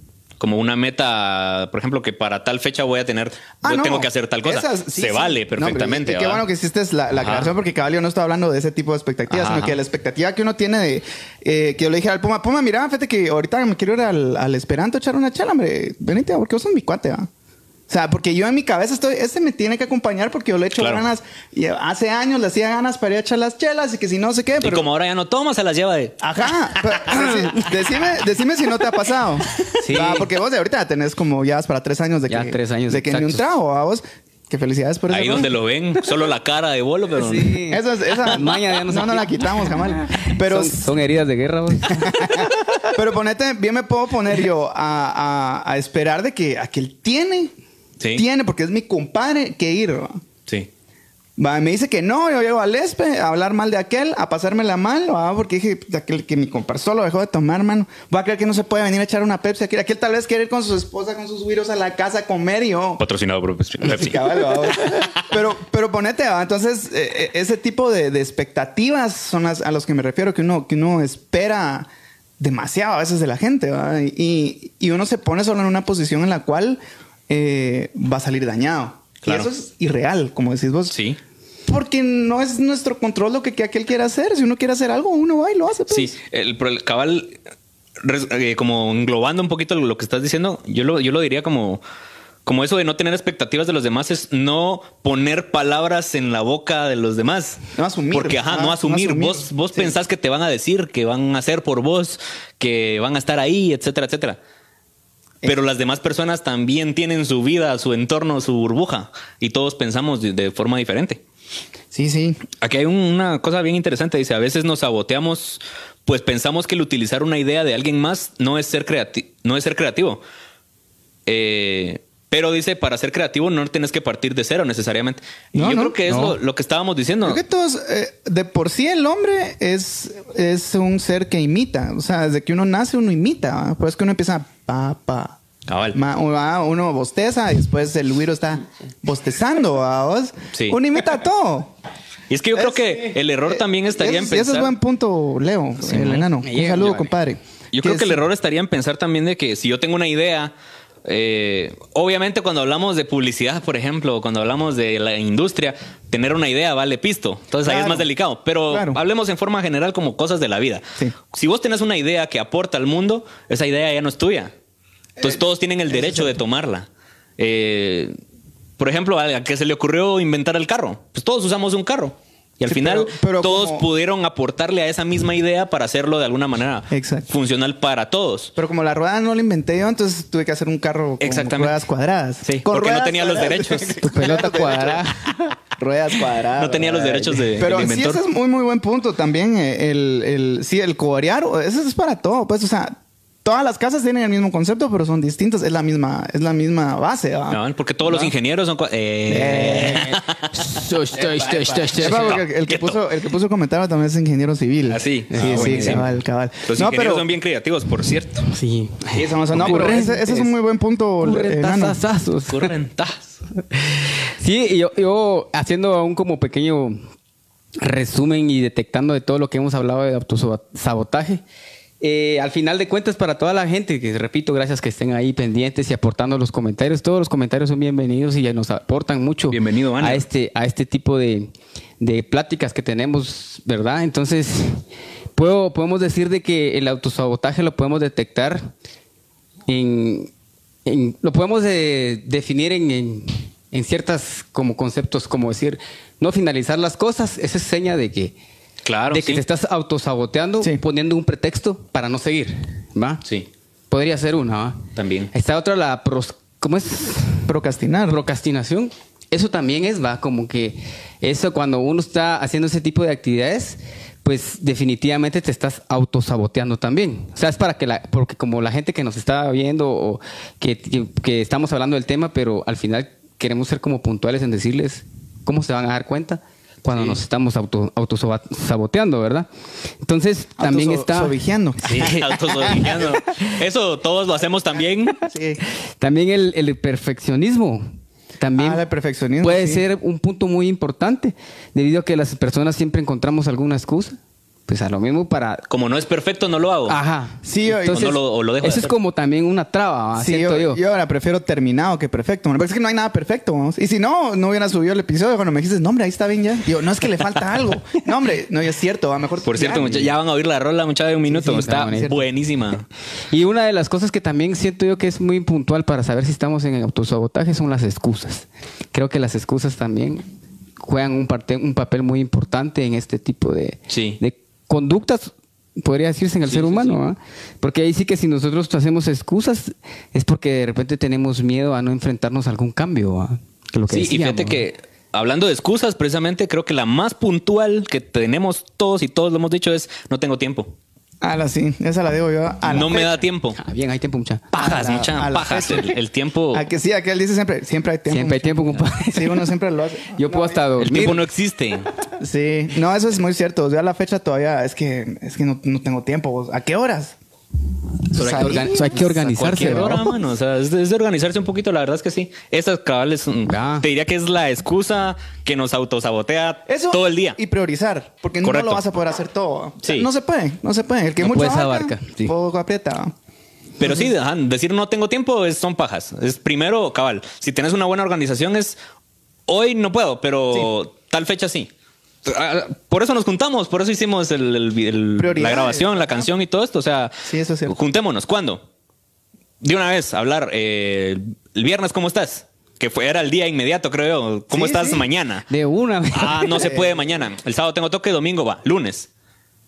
como una meta, por ejemplo, que para tal fecha voy a tener,
Ah,
yo
no.
tengo que hacer tal cosa.
Esas- sí,
Se
sí.
vale
No,
perfectamente.
y qué bueno que hiciste la, la aclaración porque Caballo no está hablando de ese tipo de expectativas,
Ajá,
sino que la expectativa que uno tiene de eh, que yo le dije al Puma, Puma, mira, fíjate que ahorita me quiero ir al, al Esperanto a echar una chela, hombre. Venite, porque vos sos mi cuate, ¿va? O sea, porque yo en mi cabeza estoy, este me tiene que acompañar porque yo le echo
Claro.
ganas. Y hace años le hacía ganas para ir a echar las chelas y que si no sé qué.
Y
Pero,
como ahora ya no toma, se las lleva de.
Ajá. pero deci- decime, decime si no te ha pasado.
Sí.
Ah, porque vos de ahorita tenés como ya para tres años de que,
Ya tres años
de que ni un
exactos.
trago, ¿va vos. Que felicidades por eso.
Ahí donde lo ven, solo la cara de bolo, pero.
Sí.
Esa, es- esa
Maña ya no
no, no la
quita.
quitamos jamás. Pero,
son, son heridas de guerra, vos.
pero ponete, bien me puedo poner yo a, a- a esperar de que aquel tiene,
Sí.
tiene, porque es mi compadre, que ir. ¿va?
Sí.
Va, me dice que no, yo llego al ESPE a hablar mal de aquel, a pasármela mal, ¿va? porque dije de aquel que mi compadre solo dejó de tomar, mano. Voy a creer que no se puede venir a echar una Pepsi. Aquel, aquel tal vez quiere ir con su esposa, con sus güiros a la casa a comer y yo.
Patrocinado por Pepsi.
Va, pero, pero ponete, ¿va? entonces, eh, eh, ese tipo de, de expectativas son las, a los que me refiero, que uno, que uno espera demasiado a veces de la gente, ¿va? Y, y uno se pone solo en una posición en la cual eh, va a salir dañado.
Claro.
Y eso es irreal, como decís vos.
Sí.
Porque no es nuestro control lo que, que aquel quiera hacer. Si uno quiere hacer algo, uno va y lo hace. pues.
Sí, el, cabal, eh, como englobando un poquito lo que estás diciendo, yo lo, yo lo diría como, como eso de no tener expectativas de los demás es no poner palabras en la boca de los demás.
No asumir.
Porque, ajá,
Ah,
no
no
asumir.
asumir.
Vos, vos
Sí.
pensás que te van a decir, que van a hacer por vos, que van a estar ahí, etcétera, etcétera. Pero las demás personas también tienen su vida, su entorno, su burbuja. Y todos pensamos de- de forma diferente.
Sí, sí.
Aquí hay un- una cosa bien interesante. Dice, a veces nos saboteamos, pues pensamos que el utilizar una idea de alguien más no es ser, creati no es ser creativo. Eh, pero dice, para ser creativo no tienes que partir de cero necesariamente. Y
No,
yo
no,
creo que es
no.
lo, lo que estábamos diciendo.
Creo que todos, eh, de por sí el hombre es, es un ser que imita. O sea, desde que uno nace uno imita. ¿va? Por eso es que uno empieza pa, pa.
Cabal.
Ma- ah, uno bosteza y después el güiro está bostezando.
Sí.
Uno imita todo.
Y es que yo creo
Es-
que el error también estaría en
y ese
pensar...
es buen punto, Leo, el
mo.
enano. Un saludo, compadre.
Yo creo que el
sí-
error estaría en pensar también de que si yo tengo una idea, eh, obviamente cuando hablamos de publicidad, por ejemplo, cuando hablamos de la industria, tener una idea vale pisto. Entonces ahí es más delicado. Pero
Claro.
hablemos en forma general como cosas de la vida.
Sí.
Si vos tenés una idea que aporta al mundo, esa idea ya no es tuya.
Eh,
Entonces todos tienen el derecho de tomarla. Eh, por ejemplo, a que se le ocurrió inventar el carro. Pues todos usamos un carro. Y al
Sí,
final
pero- pero
todos
como-
pudieron aportarle a esa misma idea para hacerlo de alguna manera
Exacto.
funcional para todos.
Pero como la rueda no la inventé yo, entonces tuve que hacer un carro con
Exactamente.
ruedas cuadradas.
Sí,
Con
porque no tenía los
cuadradas.
derechos.
Tu pelota cuadrada.
Ruedas cuadradas.
No tenía los derechos de-
Pero sí, ese es muy, muy buen punto también. eh, El, el, sí, el corear, eso es para todo. Pues, o sea, todas las casas tienen el mismo concepto, pero son distintas. Es la misma, es la misma base. ¿va?
¿no? Porque todos los ingenieros son... Eh,
el, que puso, el que puso el comentario también es ingeniero civil.
Ah, sí.
Sí,
Ah,
sí, cabal, cabal.
los
no,
ingenieros
pero,
son bien creativos, por cierto.
Sí.
Sí, somos- no, pero ese, ese es un muy buen punto. eh, enano.
Currentazazazos.
Correntazo.
Sí, y yo, yo haciendo un como pequeño resumen y detectando de todo lo que hemos hablado de autosabotaje. Eh, al final de cuentas, para toda la gente, que repito, gracias que estén ahí pendientes y aportando los comentarios. Todos los comentarios son bienvenidos y ya nos aportan mucho
Bienvenido, Ana.
a este, a este tipo de, de pláticas que tenemos, ¿verdad? Entonces, puedo, podemos decir de que el autosabotaje lo podemos detectar en, en- lo podemos definir en, en, en ciertas como conceptos, como decir, no finalizar las cosas, esa es seña de que,
Claro,
de que
sí.
te estás autosaboteando
Sí.
poniendo un pretexto para no seguir, ¿va?
Sí,
Podría ser una, ¿va?
también.
Está otra, la pros- ¿cómo es?
Procrastinar.
Procrastinación. Eso también es, va, como que eso cuando uno está haciendo ese tipo de actividades, pues definitivamente te estás autosaboteando también. O sea, es para que la, porque como la gente que nos está viendo o que, que- que estamos hablando del tema, pero al final queremos ser como puntuales en decirles cómo se van a dar cuenta cuando
Sí.
nos estamos auto, autosaboteando, ¿verdad? Entonces, también está...
sobijeando.
Sí, autosobijeando. Eso todos lo hacemos también.
Sí.
También el, el perfeccionismo. También
Ah, perfeccionismo,
puede
sí.
ser un punto muy importante, debido a que las personas siempre encontramos alguna excusa pues a lo mismo para...
Como no es perfecto, no lo hago.
Ajá.
Sí,
Entonces,
o no lo- o lo dejo de
Eso es como también una traba, ¿va?
Sí,
siento
yo,
yo.
yo ahora prefiero terminado que perfecto. man. Porque es que no hay nada perfecto. vamos. Y si no, no hubiera subido el episodio cuando me dijiste, no, hombre, ahí está bien ya. Yo, no es que le falta algo. No, hombre, no, es cierto. Va mejor.
Por cierto,
ya,
mucha- ya van a oír la rola, mucha de un minuto.
sí, está
está
bonito.
buenísima.
Y una de las cosas que también siento yo que es muy puntual para saber si estamos en autosabotaje son las excusas. Creo que las excusas también juegan un, parte- un papel muy importante en este tipo de,
Sí.
de conductas, podría decirse, en el
Sí,
ser humano. Porque ahí sí que si nosotros hacemos excusas es porque de repente tenemos miedo a no enfrentarnos a algún cambio. Que lo que
Sí, y fíjate que hablando de excusas, precisamente creo que la más puntual que tenemos todos y todos lo hemos dicho es no tengo tiempo.
A la sí, esa la digo yo. a la
No me da tiempo.
Ah, bien, hay tiempo, mucha.
Pajas,
la-
mucha pajas. El, el tiempo.
A que sí, aquel dice siempre, siempre hay tiempo.
Siempre hay tiempo, compadre.
Sí, uno siempre lo hace.
Yo puedo hasta
El
dormir.
tiempo no existe.
Sí, no, eso es muy cierto. Yo a la fecha todavía es que, es que no, no tengo tiempo. ¿A qué horas?
Solo hay que
ahí,
organ- solo hay que organizarse.
Mano. O sea, es de, es de organizarse un poquito. La verdad es que sí. Esa cabal es.
Ya.
Te diría que es la excusa que nos autosabotea
Eso
todo el día.
Y priorizar, porque
Correcto.
no lo vas a poder hacer todo. O sea,
Sí.
No se puede, no se puede. El que
No
mucho abarca,
abarca, sí.
poco aprieta.
Pero sí, ajá, decir no tengo tiempo es, son pajas. Es primero, cabal. Si tienes una buena organización, es hoy no puedo, pero tal fecha sí. Ah, Por eso nos juntamos, por eso hicimos el- el- el- la grabación, la canción y todo esto. O sea,
Sí, eso es cierto.
juntémonos. ¿Cuándo? De una vez, hablar. eh, el viernes, ¿cómo estás? Que fue, era el día inmediato, creo yo. ¿Cómo
Sí,
estás
sí.
mañana?
De una vez.
Ah, no se puede mañana. El sábado tengo toque, domingo va. Lunes.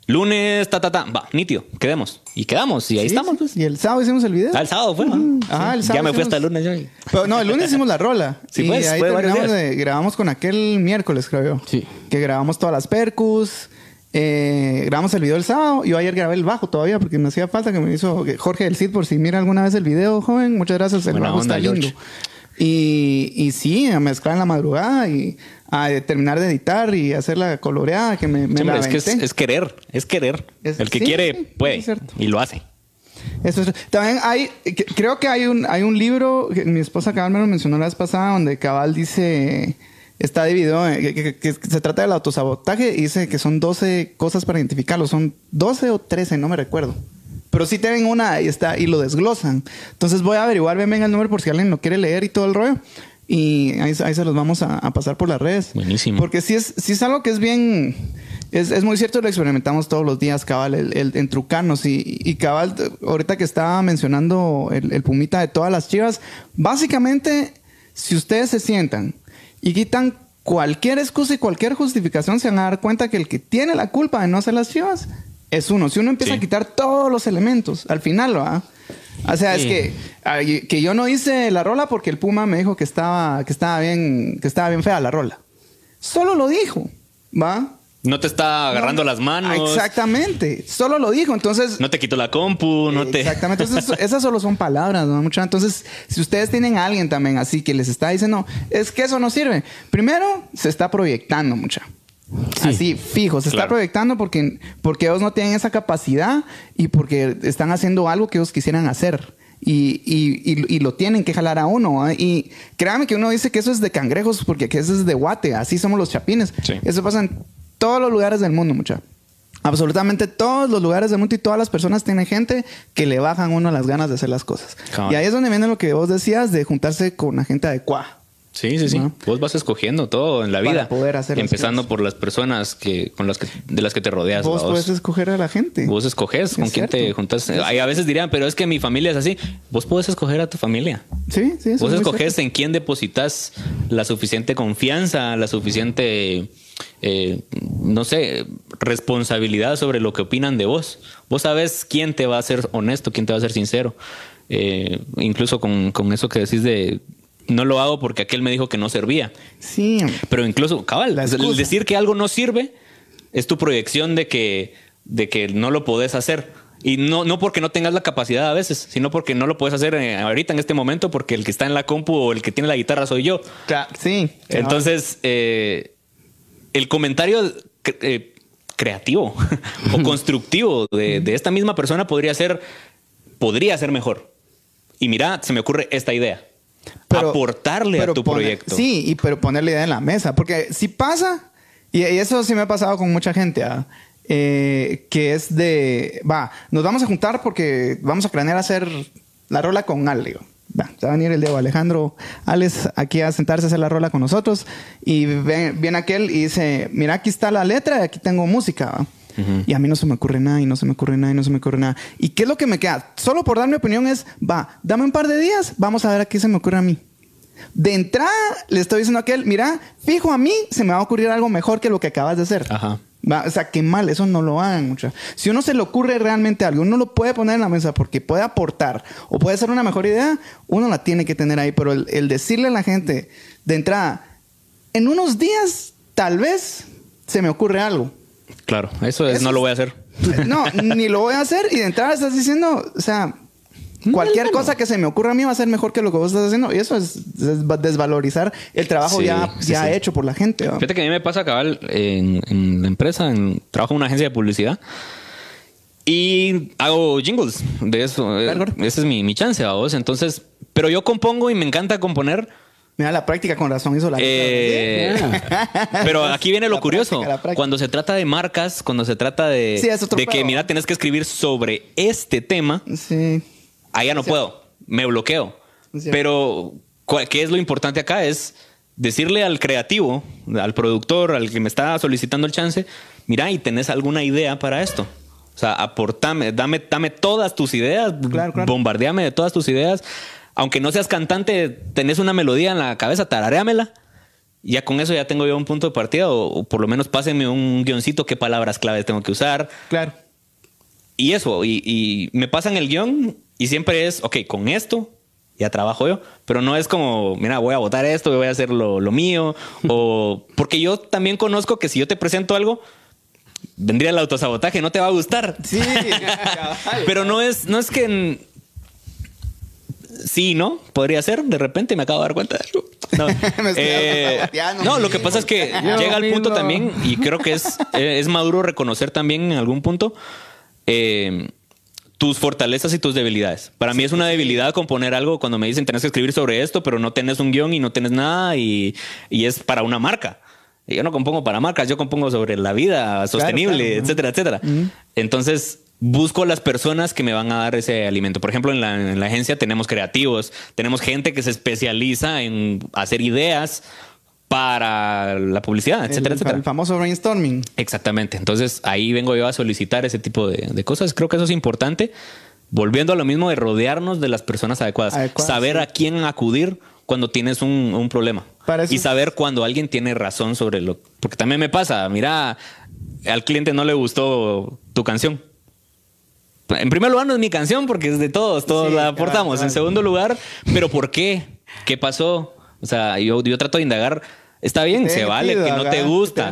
Lunes, ta, ta, ta. Va, nítido. Quedemos. Y quedamos. Y ahí
Sí,
estamos,
sí.
pues.
Y el sábado hicimos el video.
Ah, el sábado fue, ¿no?
Ajá, el
Sí.
sábado
Ya me fui
hicimos-
hasta el lunes. ya.
Pero no, el lunes hicimos la rola.
Sí,
y
pues,
ahí
fue varios
terminamos
días.
de, grabamos con aquel miércoles, creo yo.
Sí.
Que grabamos todas las percus. eh, grabamos el video el sábado. Yo ayer grabé el bajo todavía porque me hacía falta que me hizo Jorge del Cid por si mira alguna vez el video, joven. Muchas gracias. El
Buena
bajo
onda,
está lindo.
George.
Y, y sí, a mezclar en la madrugada y a terminar de editar y hacer la coloreada que me, me
Sí,
la
es que es, querer, es querer.
Es-
el que
sí,
quiere
sí,
puede y lo hace.
Eso es- también hay, creo que hay un, hay un libro, que mi esposa Cabal me lo mencionó la vez pasada, donde Cabal dice, está dividido, en- que, que- que se trata del autosabotaje y dice que son 12 cosas para identificarlo, son 12 o 13, no me recuerdo. Pero sí tienen una y está y lo desglosan. Entonces voy a averiguar bien el número por si alguien lo quiere leer y todo el rollo. Y ahí, ahí se los vamos a, a pasar por las redes.
Buenísimo.
Porque sí es, sí es algo que es bien. Es, es muy cierto, lo experimentamos todos los días, cabal, el, el entrucarnos. Y, y cabal, ahorita que estaba mencionando el, el pumita de todas las chivas, básicamente, si ustedes se sientan y quitan cualquier excusa y cualquier justificación, se van a dar cuenta que el que tiene la culpa de no hacer las chivas es uno. Si uno empieza
Sí.
a quitar todos los elementos, al final, ¿va? O sea, es que, que yo no hice la rola porque el Puma me dijo que estaba, que estaba bien, que estaba bien fea la rola. Solo lo dijo, ¿va?
No te está agarrando
No,
las manos.
Exactamente. Solo lo dijo. Entonces.
No te quito la compu, no te.
Exactamente. Entonces, esas solo son palabras, ¿no? Mucho. Entonces, si ustedes tienen a alguien también así que les está diciendo, es que eso no sirve. Primero, se está proyectando mucha. Así, fijo, se está proyectando porque, porque ellos no tienen esa capacidad y porque están haciendo algo que ellos quisieran hacer. Y, y- y- y lo tienen que jalar a uno. ¿eh? Y créanme que uno dice que eso es de cangrejos porque que eso es de guate. Así somos los chapines.
Sí.
Eso pasa en todos los lugares del mundo, mucha. Absolutamente todos los lugares del mundo y todas las personas tienen gente que le bajan a uno las ganas de hacer las cosas. Y ahí es donde viene lo que vos decías de juntarse con la gente adecuada.
Sí, sí, sí. Vos vas escogiendo todo en la
Para
vida.
poder hacer
Empezando por las personas que, con las que, de las que te rodeas.
Vos
¿va?
puedes escoger a la gente.
Vos escoges con quién te juntas. Ay, a veces dirían, pero es que mi familia es así. Vos puedes escoger a tu familia.
Sí, sí, eso
Vos
es
escoges en quién depositas la suficiente confianza, la suficiente, eh, no sé, responsabilidad sobre lo que opinan de vos. Vos sabes quién te va a ser honesto, quién te va a ser sincero. Eh, incluso con, con eso que decís de no lo hago porque aquel me dijo que no servía.
Sí,
Pero incluso, cabal, el decir que algo no sirve es tu proyección de que, de que no lo podés hacer. Y no, no porque no tengas la capacidad a veces, sino porque no lo puedes hacer eh, ahorita en este momento porque el que está en la compu o el que tiene la guitarra soy yo.
Sí.
Entonces, eh, el comentario eh, creativo o constructivo de, de esta misma persona podría ser, podría ser mejor. Y mira, se me ocurre esta idea. Aportarle a
pero
tu
poner-
proyecto.
Sí, y pero ponerle idea en la mesa. Porque si pasa, y, y eso sí me ha pasado con mucha gente, ¿ah? eh, que es de, va, nos vamos a juntar porque vamos a planear hacer la rola con Ale. Va, va a venir el de Alejandro Alex aquí a sentarse a hacer la rola con nosotros y viene aquel y dice, mira, aquí está la letra y aquí tengo música. ¿va? Y a mí no se me ocurre nada y no se me ocurre nada y no se me ocurre nada. ¿Y qué es lo que me queda? Solo por dar mi opinión es, va, dame un par de días, vamos a ver a qué se me ocurre a mí. De entrada, le estoy diciendo a aquel, mira, fijo a mí, se me va a ocurrir algo mejor que lo que acabas de hacer.
Ajá.
Va, o sea, qué mal, eso no lo hagan mucha. Si uno se le ocurre realmente algo, uno lo puede poner en la mesa porque puede aportar o puede ser una mejor idea, uno la tiene que tener ahí. Pero el, el decirle a la gente de entrada, en unos días, tal vez se me ocurre algo.
Claro, eso es,
Eso
no lo voy a hacer.
No, ni lo voy a hacer y de entrada estás diciendo, o sea, cualquier cosa que se me ocurra a mí va a ser mejor que lo que vos estás haciendo. Y eso es, es desvalorizar el trabajo
Sí,
ya,
sí,
ya
sí.
hecho por la gente.
Fíjate que a mí me pasa cabal en, en la empresa, en, trabajo en una agencia de publicidad y hago jingles de eso. Eh,
Claro.
Ese es mi, mi chance, vos. Entonces, pero yo compongo y me encanta componer.
Mira, la práctica con razón hizo la
eh, pero aquí viene lo
La
curioso.
práctica, la práctica.
Cuando se trata de marcas, cuando se trata de,
Sí,
que, mira, tenés que escribir sobre este tema,
Sí.
ahí ya no puedo. Me bloqueo. Pero, ¿cuál- ¿qué es lo importante acá? Es decirle al creativo, al productor, al que me está solicitando el chance, mira, y tenés alguna idea para esto. O sea, aportame, dame, dame todas tus ideas,
Claro, claro.
bombardeame de todas tus ideas. Aunque no seas cantante, tenés una melodía en la cabeza, tararéamela. Ya con eso ya tengo yo un punto de partida, o, o por lo menos pásenme un guioncito, qué palabras claves tengo que usar.
Claro.
Y eso, y, y me pasan el guion y siempre es, ok, con esto ya trabajo yo, pero no es como, mira, voy a votar esto, voy a hacer lo, lo mío, o porque yo también conozco que si yo te presento algo, vendría el autosabotaje, no te va a gustar.
Sí.
Pero no es, no es que... Sí, ¿no? Podría ser, de repente me acabo de dar cuenta de algo. No,
Me estoy
Eh, no, lo que pasa es que
Yo
llega al punto también, y creo que es, eh, es maduro reconocer también en algún punto eh, tus fortalezas y tus debilidades. Para mí es una debilidad componer algo cuando me dicen tenés que escribir sobre esto, pero no tenés un guion y no tenés nada y, y es para una marca. Y Yo no compongo para marcas, yo compongo sobre la vida sostenible,
claro.
etcétera, etcétera. Entonces, busco las personas que me van a dar ese alimento. Por ejemplo, en la, en la agencia tenemos creativos, tenemos gente que se especializa en hacer ideas para la publicidad, etcétera,
el,
etcétera.
el famoso brainstorming.
Exactamente. Entonces ahí vengo yo a solicitar ese tipo de, de cosas. Creo que eso es importante. Volviendo a lo mismo de rodearnos de las personas adecuadas.
Adecuadas,
saber
sí.
a quién acudir cuando tienes un, un problema. Y saber cuando alguien tiene razón sobre lo... Porque también me pasa, mira, al cliente no le gustó tu canción. En primer lugar, no es mi canción porque es de todos, todos
Sí,
la aportamos. En segundo lugar, ¿pero por qué? ¿Qué pasó? O sea, yo, yo trato de indagar. Está bien, se vale que no te gusta.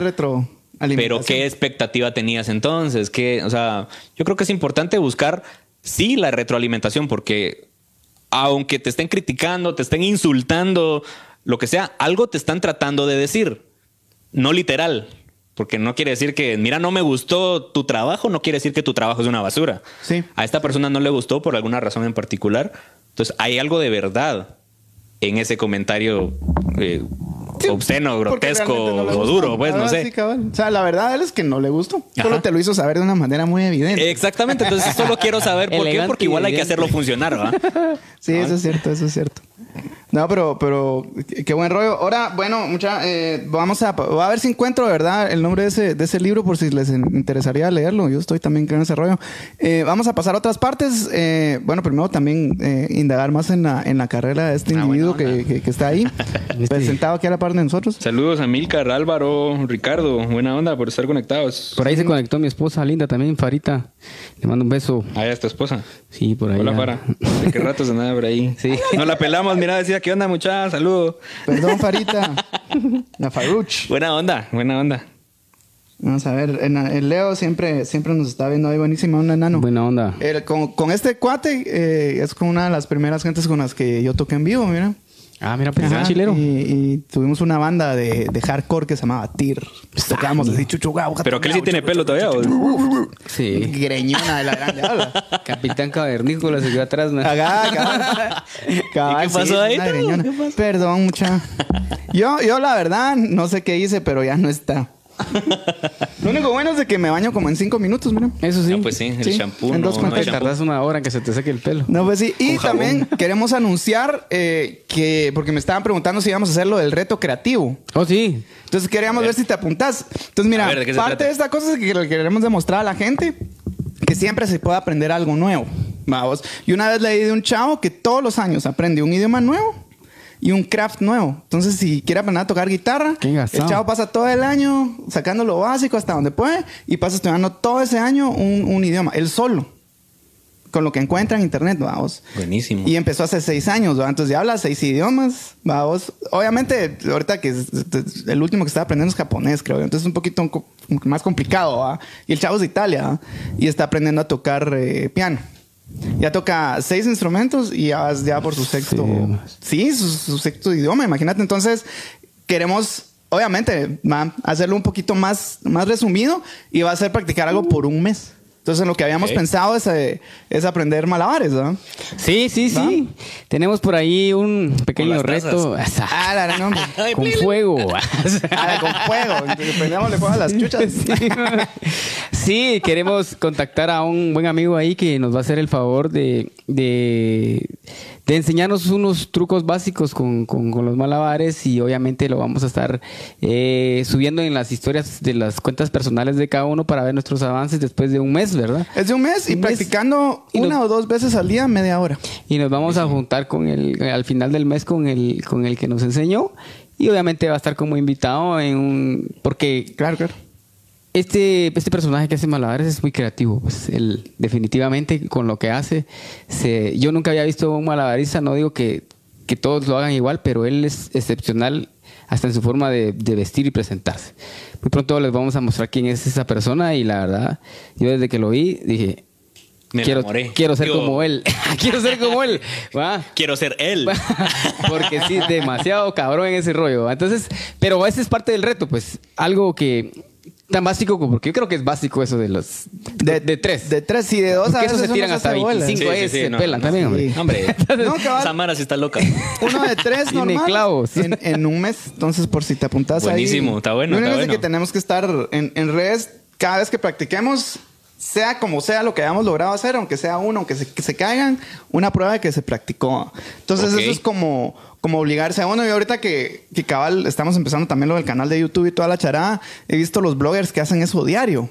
Pero qué expectativa tenías entonces, que, o sea, yo creo que es importante buscar sí la retroalimentación porque aunque te estén criticando, te estén insultando, lo que sea, algo te están tratando de decir, no literal, porque no quiere decir que, mira, no me gustó tu trabajo, no quiere decir que tu trabajo es una basura.
Sí.
A esta persona no le gustó por alguna razón en particular, entonces hay algo de verdad en ese comentario eh,
Sí,
obsceno, grotesco
no
o duro, pues
Ah,
no sé.
sí. O sea, la verdad es que no le gustó. Solo
Ajá.
te lo hizo saber de una manera muy evidente.
Exactamente, entonces solo quiero saber por qué, porque igual hay que hacerlo funcionar, ¿va?
Sí, eso es cierto, eso es cierto. No, pero, pero qué buen rollo. Ahora, bueno, mucha, eh, vamos a, voy a ver si encuentro, de verdad, el nombre de ese, de ese libro por si les in- interesaría leerlo. Yo estoy también en ese rollo. Eh, vamos a pasar a otras partes. Eh, bueno, primero también eh, indagar más en la, en la carrera de este
Ah,
individuo que, que- que está ahí, presentado aquí a la par de nosotros.
Saludos a Milcar, Álvaro, Ricardo. Buena onda por estar conectados.
Por ahí se conectó mi esposa linda también, Farita. Le mando un beso.
Allá es tu esposa.
Sí, por ahí.
Hola,
ya.
Fara. ¿De qué rato se nada por ahí?
Sí.
No la pelamos, mira, decía, ¿qué onda, muchacha? Saludos.
Perdón, Farita. la Faruch.
Buena onda.
Buena onda.
Vamos a ver, el Leo siempre, siempre nos está viendo ahí buenísima, un enano.
Buena onda.
El- con, con este cuate eh, es con una de las primeras gentes con las que yo toqué en vivo, mira.
Ah, mira, pues,
Ajá,
chilero.
Y, y tuvimos una banda de, de hardcore que se llamaba Tir. Tocábamos así, gato,
Pero aquel sí tiene pelo todavía.
Sí.
Greñona de la grande habla.
Capitán Cavernícola se quedó atrás, ¿no?
Acá, cabal. Cabal,
¿Y qué pasó ahí.
Perdón, mucha. Yo, yo la verdad, no sé qué hice, pero ya no está. Lo único bueno es de que me baño como en cinco minutos, miren.
Eso sí.
Ah, pues sí, el
Sí,
shampoo.
en
no-
dos
no hay shampoo.
tardas una hora en que se te seque el pelo.
No, pues sí. Y
Con jabón.
también queremos anunciar eh, que, porque me estaban preguntando si íbamos a hacer lo del reto creativo.
Oh, sí.
Entonces queríamos ver. si te apuntás. Entonces, mira,
ver, ¿de
parte de esta cosa es que le queremos demostrar a la gente que siempre se puede aprender algo nuevo. Vamos. Y una vez leí de un chavo que todos los años aprende un idioma nuevo y un craft nuevo. Entonces, si quiere aprender a tocar guitarra, el chavo pasa todo el año sacando lo básico hasta donde puede y pasa estudiando todo ese año un, un idioma, él solo. Con lo que encuentra en internet, vamos.
Buenísimo.
Y empezó hace seis años, ¿va? entonces ya habla seis idiomas, vamos. Obviamente, ahorita que es- es- el último que estaba aprendiendo es japonés, creo. Entonces es un poquito un co- más complicado, ¿va? Y el chavo es de Italia, ¿va? Y está aprendiendo a tocar eh, piano. Ya toca seis instrumentos y ya vas ya por su sexto.
idiomas.
Sí, su, su sexto idioma, imagínate. Entonces, queremos, obviamente, hacerlo un poquito más, más resumido y va a ser practicar algo por un mes. Entonces, lo que habíamos pensado es, eh, es aprender malabares, ¿no?
Sí, sí, sí. Tenemos por ahí un pequeño
Con
reto.
Ah, la hombre.
con fuego.
Ah, con fuego. Prendemos le fuego a las chuchas.
Sí. Sí, queremos contactar a un buen amigo ahí que nos va a hacer el favor de, de, de enseñarnos unos trucos básicos con, con- con los malabares y obviamente lo vamos a estar eh, subiendo en las historias de las cuentas personales de cada uno para ver nuestros avances después de un mes, ¿verdad?
Es de un mes y
mes.
practicando
Y
una
nos-
o dos veces al día, media hora.
Y nos vamos a juntar con el, al final del mes con el, con el que nos enseñó. Y obviamente va a estar como invitado en un... Porque
Claro, claro.
Este, este personaje que hace malabares es muy creativo. Pues él definitivamente con lo que hace... Se, yo nunca había visto un malabarista, no digo que, que todos lo hagan igual, pero él es excepcional hasta en su forma de, de vestir y presentarse. Muy pronto les vamos a mostrar quién es esa persona y la verdad, yo desde que lo vi dije...
Me
quiero, quiero ser
Digo-
como él. quiero ser como él.
Quiero ser él.
Porque sí, demasiado cabrón en ese rollo. Entonces, pero ese es parte del reto, pues. Algo que tan básico como, porque yo creo que es básico eso de los de, de tres.
De tres y de dos. a
porque eso
veces
se tiran hasta
hace bolas.
25
Sí, sí,
es,
sí,
se
no,
pelan
no,
también, hombre.
Samara sí está loca.
Uno de tres
Tiene
normal.
clavos.
En, en un mes. Entonces, por si te apuntas ahí.
Buenísimo, está bueno,
único
está bueno.
que tenemos que estar en, en redes cada vez que practiquemos. Sea como sea lo que hayamos logrado hacer, aunque sea uno, aunque se, que se caigan, una prueba de que se practicó. Entonces, eso es como, como obligarse a uno. Y ahorita que, que cabal estamos empezando también lo del canal de YouTube y toda la charada, he visto los bloggers que hacen eso diario.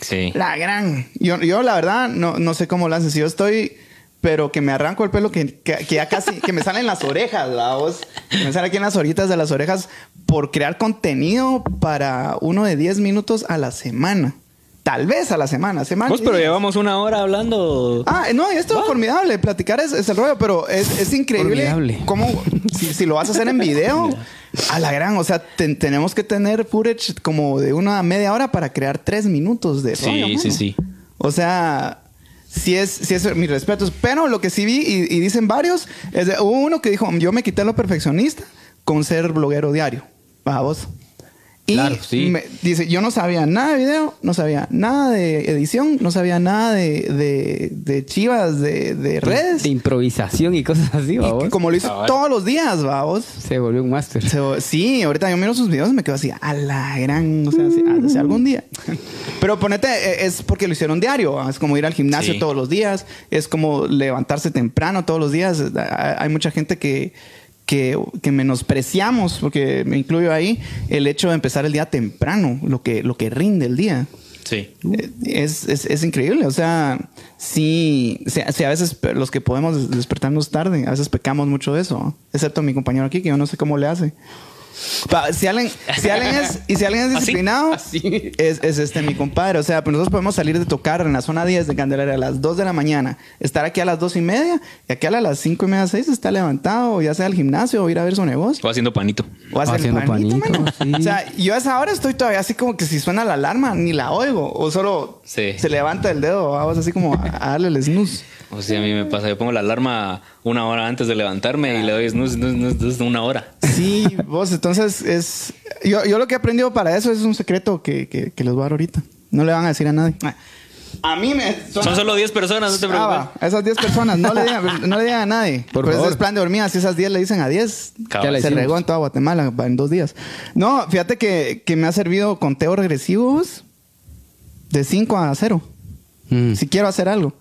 Sí.
La gran. Yo, yo la verdad, no, no sé cómo lo haces. Si yo estoy, pero que me arranco el pelo, que, que, que ya casi, que me salen las orejas, la voz. Que me sale aquí en las orillitas de las orejas por crear contenido para uno de 10 minutos a la semana. Tal vez a la semana. semana
Vos, pero llevamos una hora hablando.
Ah, no, esto es formidable. Platicar es, es el rollo, pero es, es increíble
Formidable.
cómo, si, si lo vas a hacer en video, a la gran, o sea, ten- tenemos que tener footage como de una media hora para crear tres minutos de
Sí,
rollo,
sí, sí.
O sea, sí es, sí es mis respetos. Pero lo que sí vi y, y dicen varios, es de- hubo uno que dijo, yo me quité lo perfeccionista con ser bloguero diario. Vamos. Y
Claro, sí.
me- dice, yo no sabía nada de video, no sabía nada de edición, no sabía nada de, de, de chivas, de, de redes.
De improvisación y cosas así,
Y
vamos.
como lo hizo
Cabal.
todos los días, vamos.
Se volvió un máster.
Sí, ahorita yo miro sus videos y me quedo así, a la gran, o sea, si, a- si algún día. Pero ponete, eh, es porque lo hicieron diario, ¿va? es como ir al gimnasio
Sí.
todos los días, es como levantarse temprano todos los días. Hay hay mucha gente que, que, que menospreciamos, porque me incluyo ahí, el hecho de empezar el día temprano, lo que, lo que rinde el día.
Sí.
Eh, Es, es, es increíble, o sea, sí, sí, a veces los que podemos des- despertarnos tarde, a veces pecamos mucho de eso, excepto mi compañero aquí, que yo no sé cómo le hace. Pa- si alguien, si alguien es, y si alguien es
¿Así?
disciplinado,
Así.
es, es este mi compadre. O sea, pues nosotros podemos salir de tocar en la zona 10 de Candelaria a las 2 de la mañana, estar aquí a las 2 y media, y aquí a las 5 y media, 6 está levantado, ya sea al gimnasio o ir a ver su negocio.
O haciendo panito.
O hacer
Haciendo
panito,
panito, sí.
O sea, yo a esa hora estoy todavía así como que si suena la alarma, ni la oigo. O solo
Sí.
se levanta el dedo, vamos así como a, a darle el snooze.
O sea, a mí me pasa. Yo pongo la alarma una hora antes de levantarme y le doy snooze, snooze, snooze, snooze, una hora.
Sí, vos, entonces es... Yo, yo lo que he aprendido para eso es un secreto que, que, que les voy a dar ahorita. No le van a decir a nadie. Ah. A mí me.
Son solo 10 personas, no te preocupes.
Ah, va, esas 10 personas, no le digan, no le digan a nadie.
Por
eso
favor.
es plan de hormigas. Si esas 10 le dicen a 10,
Cabal.
Ya la
se regó en toda Guatemala en dos días. No, fíjate que, que me ha servido conteos regresivos de 5 a 0.
Mm.
Si quiero hacer algo.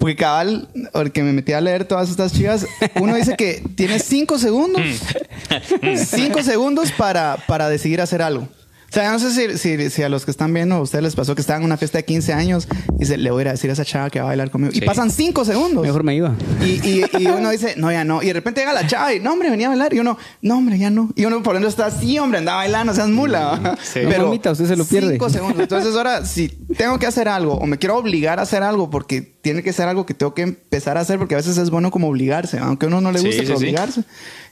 Porque cabal, porque me metí a leer todas estas chivas, uno dice que tiene 5 segundos. 5 segundos para, para decidir hacer algo. O sea, yo no sé si, si, si a los que están viendo, a ustedes les pasó que estaban en una fiesta de 15 años y se le voy a ir a decir a esa chava que va a bailar conmigo.
Sí.
Y pasan 5 segundos.
Mejor me iba.
Y, y, y uno dice, no, ya no. Y de repente llega la chava y, no, hombre, venía a bailar. Y uno, no, hombre, ya no. Y uno por dentro está así, hombre, anda bailando, seas mula.
Sí.
No, mamita, usted se lo pierde.
Cinco segundos. Entonces, ahora, si tengo que hacer algo o me quiero obligar a hacer algo porque tiene que ser algo que tengo que empezar a hacer, porque a veces es bueno como obligarse, aunque a uno no le
Sí,
guste,
sí,
pero
sí.
obligarse.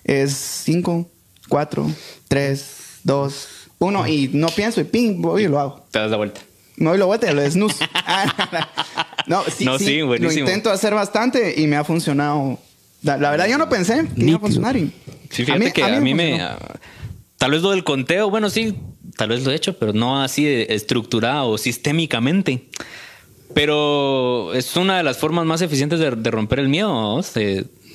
Es cinco, cuatro, tres, dos, uno. Y no pienso y ping, voy y lo hago.
Te das la vuelta.
No, y lo voy a lo snooze. no, sí,
No,
sí,
sí,
Lo
buenísimo.
intento hacer bastante y me ha funcionado. La, la verdad, yo no pensé que iba a funcionar. Y
Sí, fíjate que a mí, me. ah, Tal vez lo del conteo, bueno, sí, tal vez lo he hecho, pero no así estructurado o sistémicamente. Pero es una de las formas más eficientes de, de romper el miedo,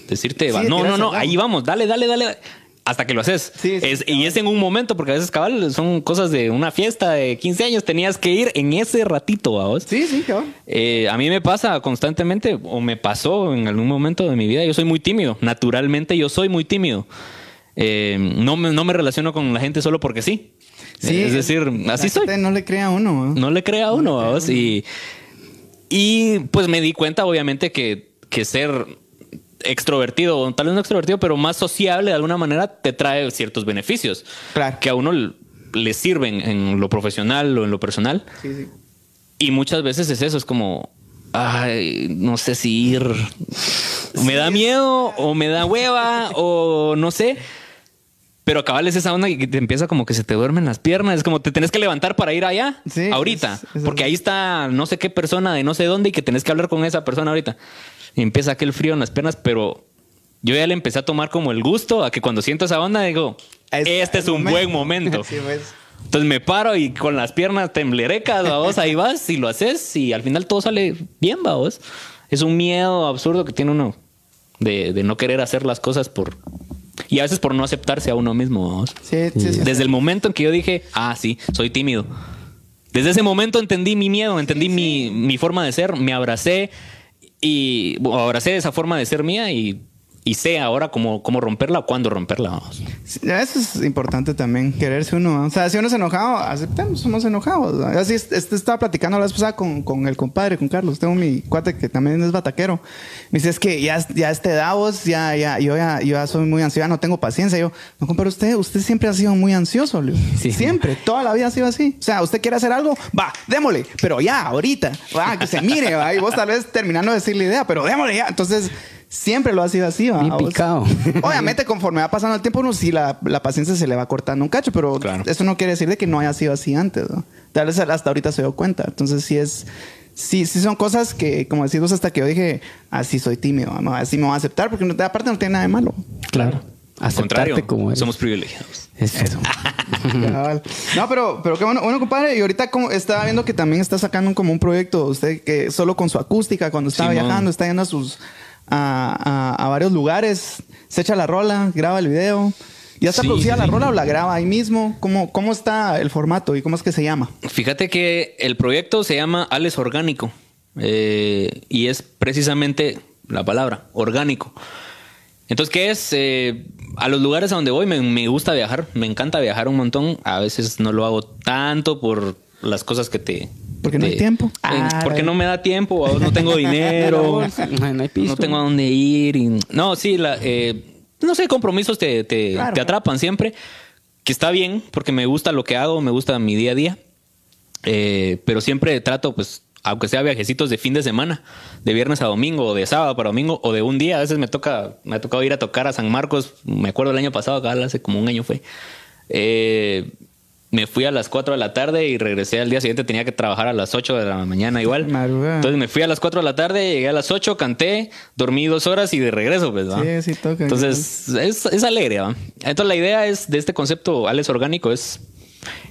decirte,
Sí,
va,
de
no, no, no, ahí vamos, dale, dale, dale, hasta que lo haces.
Sí, sí,
Es- y es en un momento, porque a veces, cabal, son cosas de una fiesta de 15 años, tenías que ir en ese ratito, ¿vos?
Sí, sí, cabrón.
Eh, a mí me pasa constantemente, o me pasó en algún momento de mi vida, yo soy muy tímido. Naturalmente yo soy muy tímido. Eh, no, me, no me relaciono con la gente solo porque sí.
Sí,
es decir, así soy.
No le crea a uno. ¿no?
No le crea a uno, ¿vamos? Y, y pues me di cuenta, obviamente, que, que ser extrovertido, o tal vez no extrovertido, pero más sociable de alguna manera te trae ciertos beneficios
Claro.
que a uno le sirven en lo profesional o en lo personal.
Sí, sí.
Y muchas veces es eso, es como, ay, no sé si ir. Me da miedo o me da hueva o no sé. Pero cabal es esa onda que te empieza como que se te duermen las piernas. Es como te tenés que levantar para ir allá
Sí,
ahorita.
es- es
porque ahí está no sé qué persona de no sé dónde y que tenés que hablar con esa persona ahorita. Empieza aquel frío en las piernas, pero yo ya le empecé a tomar como el gusto a que cuando siento esa onda digo,
Es-
este es un
momento.
buen momento.
Sí, pues.
Entonces me paro y con las piernas temblerecas, vos ahí vas y lo haces y al final todo sale bien, vos. Es un miedo absurdo que tiene uno de, de no querer hacer las cosas por... Y a veces por no aceptarse a uno mismo, vamos.
Sí, sí, sí.
Desde el momento en que yo dije, ah, sí, soy tímido. Desde ese momento entendí mi miedo, entendí Mi, mi forma de ser, me abracé y bueno, abracé esa forma de ser mía y, y sé ahora cómo, cómo romperla o cuándo romperla. vamos.
Eso es importante también, quererse uno. ¿no? O sea, si uno es enojado, aceptemos, somos enojados. ¿no? Así es- este, estaba platicando la vez pasada con, con el compadre, con Carlos. Tengo mi cuate que también es bataquero. Me dice, es que ya, ya este Davos, ya, ya, yo ya, yo ya soy muy ansioso, no tengo paciencia. yo, no, compadre, usted, usted siempre ha sido muy ansioso, Leo.
Sí.
Siempre, toda la vida ha sido así. O sea, usted quiere hacer algo, va, démosle, pero ya, ahorita, va, que se mire, va, y vos tal vez terminando de decir la idea, pero démosle ya. Entonces, siempre lo ha sido así, va.
Bien picado.
Obviamente, conforme va pasando el tiempo, uno sí la, la paciencia se le va cortando un cacho, pero
Claro.
eso no quiere decir de que no haya sido así antes, ¿no? Tal vez hasta ahorita se dio cuenta. Entonces, sí es. Sí, sí son cosas que, como decís vos, hasta que yo dije, así soy tímido, ¿no? así me voy a aceptar, porque no- aparte no tiene nada de malo.
Claro.
Al contrario,
Aceptarte como eres.
somos privilegiados.
Eso.
Cabal. no, pero, pero qué bueno, bueno, compadre. Y ahorita como estaba viendo que también está sacando como un proyecto, usted que solo con su acústica, cuando está
Simón.
viajando, está yendo a sus a, a- a varios lugares, se echa la rola, graba el video. ¿Ya está
Sí,
producida la
sí.
rola o la graba ahí mismo? ¿Cómo, ¿Cómo está el formato y cómo es que se llama?
Fíjate que el proyecto se llama Alex Orgánico eh, y es precisamente la palabra, orgánico. Entonces, ¿qué es? Eh, a los lugares a donde voy me, me gusta viajar, me encanta viajar un montón. A veces no lo hago tanto por las cosas que te...
Porque no hay tiempo.
Eh,
Ah,
porque no me da tiempo, o no tengo dinero,
No hay piso.
no tengo a dónde ir. y- no, sí, la, eh, no sé, compromisos te, te,
Claro.
te atrapan siempre. Que está bien, porque me gusta lo que hago, me gusta mi día a día. Eh, pero siempre trato, pues, aunque sea viajecitos de fin de semana, de viernes a domingo, o de sábado para domingo, o de un día. A veces me toca, me ha tocado ir a tocar a San Marcos. Me acuerdo el año pasado, acá hace como un año fue. Eh, me fui a las 4 de la tarde y regresé al día siguiente. Tenía que trabajar a las 8 de la mañana igual.
Madrugada.
Entonces me fui a las 4 de la tarde, llegué a las 8, canté, dormí dos horas y de regreso, pues, ¿va?
Sí, sí, toca.
Entonces, es, es alegre, ¿va? Entonces, la idea es de este concepto, Alex Orgánico, es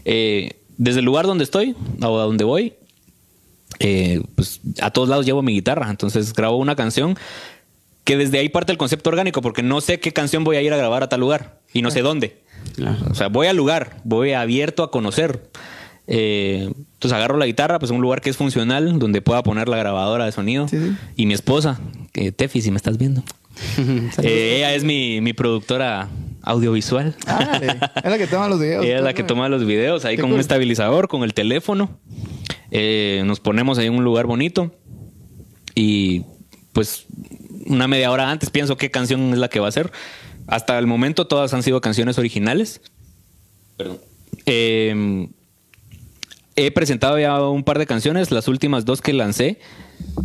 eh, desde el lugar donde estoy o a donde voy, eh, pues a todos lados llevo mi guitarra. Entonces grabo una canción que desde ahí parte el concepto orgánico, porque no sé qué canción voy a ir a grabar a tal lugar y no sé dónde. O sea, voy al lugar, voy abierto a conocer. Eh, entonces agarro la guitarra, pues un lugar que es funcional, donde pueda poner la grabadora de sonido.
Sí, sí.
Y mi esposa, que Tefi, si me estás viendo. Eh, ella es mi, mi productora audiovisual.
Es la que toma los videos.
Ella es la que toma los videos ahí con
cool.
un estabilizador, con el teléfono. Eh, nos ponemos ahí en un lugar bonito. Y pues una media hora antes pienso qué canción es la que va a ser. Hasta el momento todas han sido canciones originales. Perdón. Eh, he presentado ya un par de canciones, las últimas dos que lancé,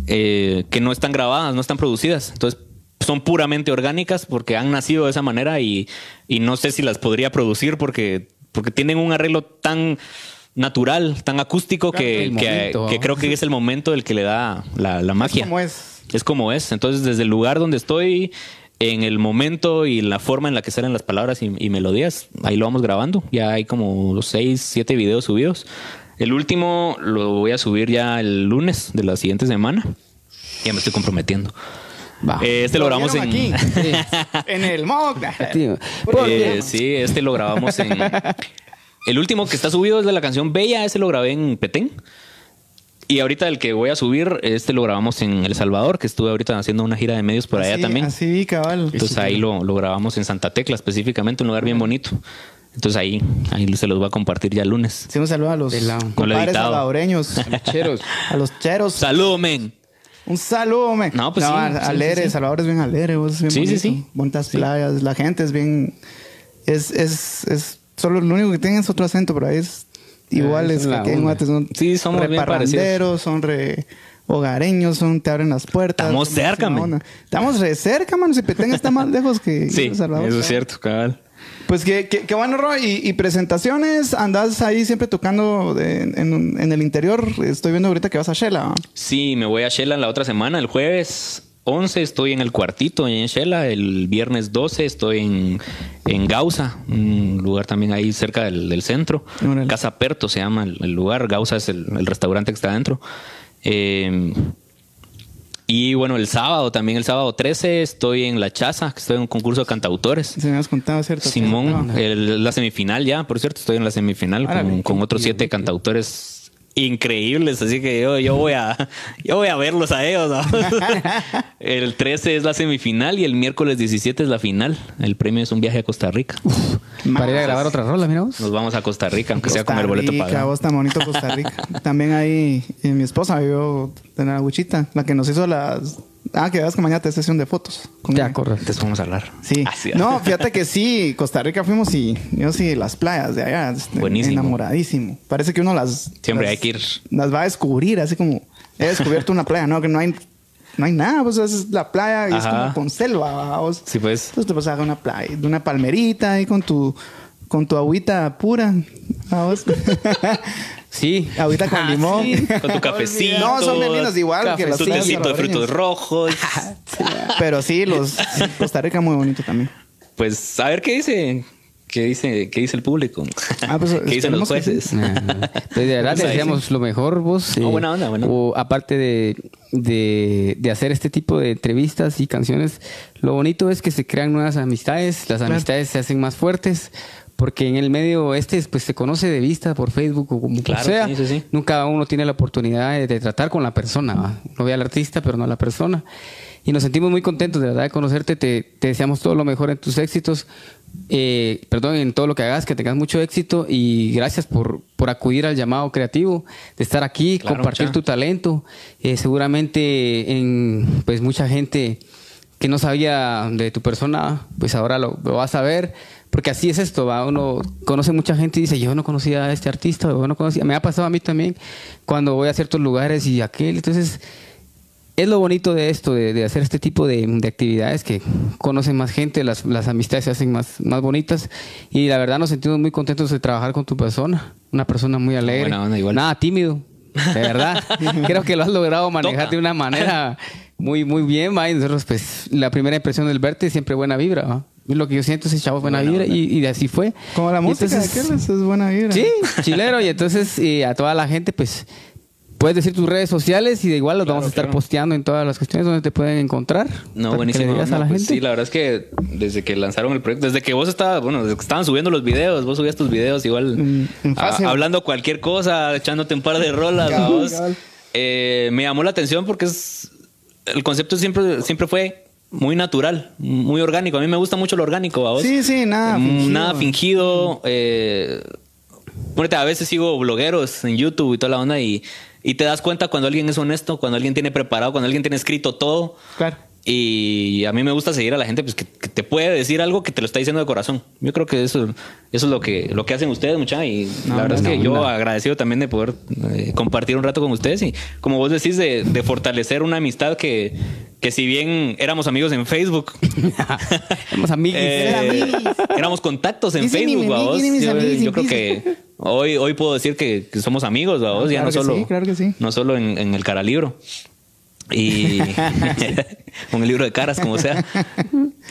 eh, que no están grabadas, no están producidas. Entonces son puramente orgánicas porque han nacido de esa manera y, y no sé si las podría producir porque, porque tienen un arreglo tan natural, tan acústico que, creo que es el momento el que le da la, la magia.
¿Cómo es?
Es como es. Entonces, desde el lugar donde estoy, en el momento y la forma en la que salen las palabras y, y melodías, ahí lo vamos grabando. Ya hay como los seis, siete videos subidos. El último lo voy a subir ya el lunes de la siguiente semana. Ya me estoy comprometiendo. Eh, este lo grabamos
vieron
en.
aquí? en el.
Tío,
Eh, sí, este lo grabamos en. El último que está subido es de la canción Bella, ese lo grabé en Petén. Y ahorita el que voy a subir, este lo grabamos en El Salvador, que estuve ahorita haciendo una gira de medios por allá
Así-
también.
Así vi, cabal.
Entonces ahí lo, lo grabamos en Santa Tecla específicamente, un lugar bien bonito. Entonces ahí, ahí se los voy a compartir ya el lunes.
Sí, un saludo a los compadres salvadoreños.
Cheros.
a los cheros.
¡Salud, men!
Un saludo, me.
No, pues sí,
a-
sí,
alegre,
sí, sí.
Salvador es bien alegre, vos es bien
Sí, sí,
bonito.
sí.
Bonitas
Sí.
playas, la gente es bien. Es, es, es. Solo lo único que tienen es otro acento, pero ahí es igual.
Ah,
es
esa es
que aquí en. Guate son.
Sí, somos
re
bien
parranderos, son re hogareños, son, te abren las puertas.
Estamos cerca,
onda. Estamos re cerca, mano. Si Petén está más lejos que
Sí,
Salvador.
eso es
cabal.
cierto, cabal.
Pues qué, qué, qué bueno, Roy. Y, y presentaciones, andas ahí siempre tocando de- en, en el interior. Estoy viendo ahorita que vas a Shela.
Sí, me voy a Shela la otra semana, el jueves 11 estoy en el cuartito en Shela, el viernes 12 estoy en, en Gausa, un lugar también ahí cerca del, del centro. Casa Perto se llama el, el lugar, Gausa es el, el restaurante que está adentro. Eh, y bueno, el sábado, también el sábado 13 estoy en La Chaza, que estoy en un concurso de cantautores.
Se me has contado, ¿cierto?
Simón, el- la semifinal ya, por cierto, estoy en la semifinal con, con otros siete cantautores increíbles, así que yo, yo voy a yo voy a verlos a ellos. ¿no? el 13 es la semifinal y el miércoles 17 es la final. El premio es un viaje a Costa Rica.
Para ir a grabar otra rola, mira vos.
Nos vamos a Costa Rica, aunque sea con el boleto
Rica,
pagado.
vos tan bonito Costa Rica. También ahí eh, mi esposa vivió en la Wichita, la que nos hizo las... Ah, que veas que mañana te sesión de fotos. con
Ya, correcto.
Entonces vamos a hablar.
Sí.
Así,
No, fíjate que sí, Costa Rica fuimos y yo sí, las playas de allá. este,
Buenísimo.
Enamoradísimo. Parece que uno las...
Siempre
las-
hay que ir.
Las va a descubrir, así como... He descubierto una playa, ¿no? Que no hay... No hay nada, pues es la playa y es como con selva, ¿vos?
Sí, pues.
Entonces te vas a una playa, de una palmerita ahí con tu... Con tu agüita pura. ¿vos?
Sí.
Agüita con
Ah,
limón.
sí, Con tu cafecito.
No, son bien lindas igual que las
Tu tecito de frutos rojos.
Pero sí, los Costa Rica muy bonito también.
Pues a ver qué dice. ¿Qué dice, qué dice el público?
Ah, pues,
¿Qué dicen los
que
jueces?
Ah, pues de verdad
Pues
te
ahí
deseamos lo mejor vos.
No, buena onda, buena
O aparte de, de, de hacer este tipo de entrevistas y canciones, lo bonito es que se crean nuevas amistades, las amistades se hacen más fuertes, porque en el medio este pues se conoce de vista por Facebook o como
Claro,
sea.
sí, sí, sí.
Nunca uno tiene la oportunidad de, de tratar con la persona. ¿va? No ve al artista, pero no a la persona. Y nos sentimos muy contentos de verdad de conocerte. Te, te deseamos todo lo mejor en tus éxitos. Eh, perdón, en todo lo que hagas, que tengas mucho éxito. Y gracias por, por acudir al llamado creativo, de estar aquí,
Claro,
compartir
mucha.
tu talento. Eh, seguramente en pues mucha gente que no sabía de tu persona, pues ahora lo, lo va a saber. Porque así es esto, ¿va? uno conoce mucha gente y dice, yo no conocía a este artista, yo no conocía. Me ha pasado a mí también cuando voy a ciertos lugares y aquel. Entonces, es lo bonito de esto, de, de hacer este tipo de, de actividades que conocen más gente, las, las amistades se hacen más, más bonitas. Y la verdad nos sentimos muy contentos de trabajar con tu persona. Una persona muy alegre.
buena onda, igual.
Nada tímido. De verdad. Creo que lo has logrado manejar
Toca.
de una manera muy, muy bien, ¿va? Y nosotros, pues, la primera impresión del verte siempre buena vibra, ¿va? Y Lo que yo siento es ese chavo buena,
Buena
vibra y, y así fue.
Como la
Y
música
entonces-
de es, buena vibra.
Sí, chilero. Y entonces eh, a toda la gente, pues, puedes decir tus redes sociales y de igual los
Claro,
vamos a estar
claro.
posteando en todas las cuestiones donde te pueden encontrar.
No, buenísimo.
a la
pues
gente.
sí, la verdad es que desde que lanzaron el proyecto, desde que vos estabas, bueno, desde que estaban subiendo los videos, vos subías tus videos igual
en
a- hablando cualquier cosa, echándote un par de rolas,
Cabal,
vos.
cabal.
Eh, me llamó la atención porque es el concepto siempre, siempre fue muy natural, muy orgánico. A mí me gusta mucho lo orgánico, ¿va vos?
Sí, sí, nada
Mm,
fingido.
Nada fingido. eh, a veces sigo blogueros en YouTube y toda la onda y, y te das cuenta cuando alguien es honesto, cuando alguien tiene preparado, cuando alguien tiene escrito todo.
Claro.
Y a mí me gusta seguir a la gente pues, que, que te puede decir algo que te lo está diciendo de corazón. Yo creo que eso, eso es lo que, lo que hacen ustedes, mucha. Y la verdad es que yo agradecido también de poder eh, compartir un rato con ustedes. Y como vos decís, de, de fortalecer una amistad que, que si bien éramos amigos en Facebook,
Somos amigos.
eh, éramos contactos en
mi
Facebook, ¿va vos? Yo, creo que hoy, hoy puedo decir que, que somos amigos, ¿va vos? ya
claro
no
que
solo,
sí, claro que sí.
no solo en, en el caralibro. Y con el libro de caras, como sea.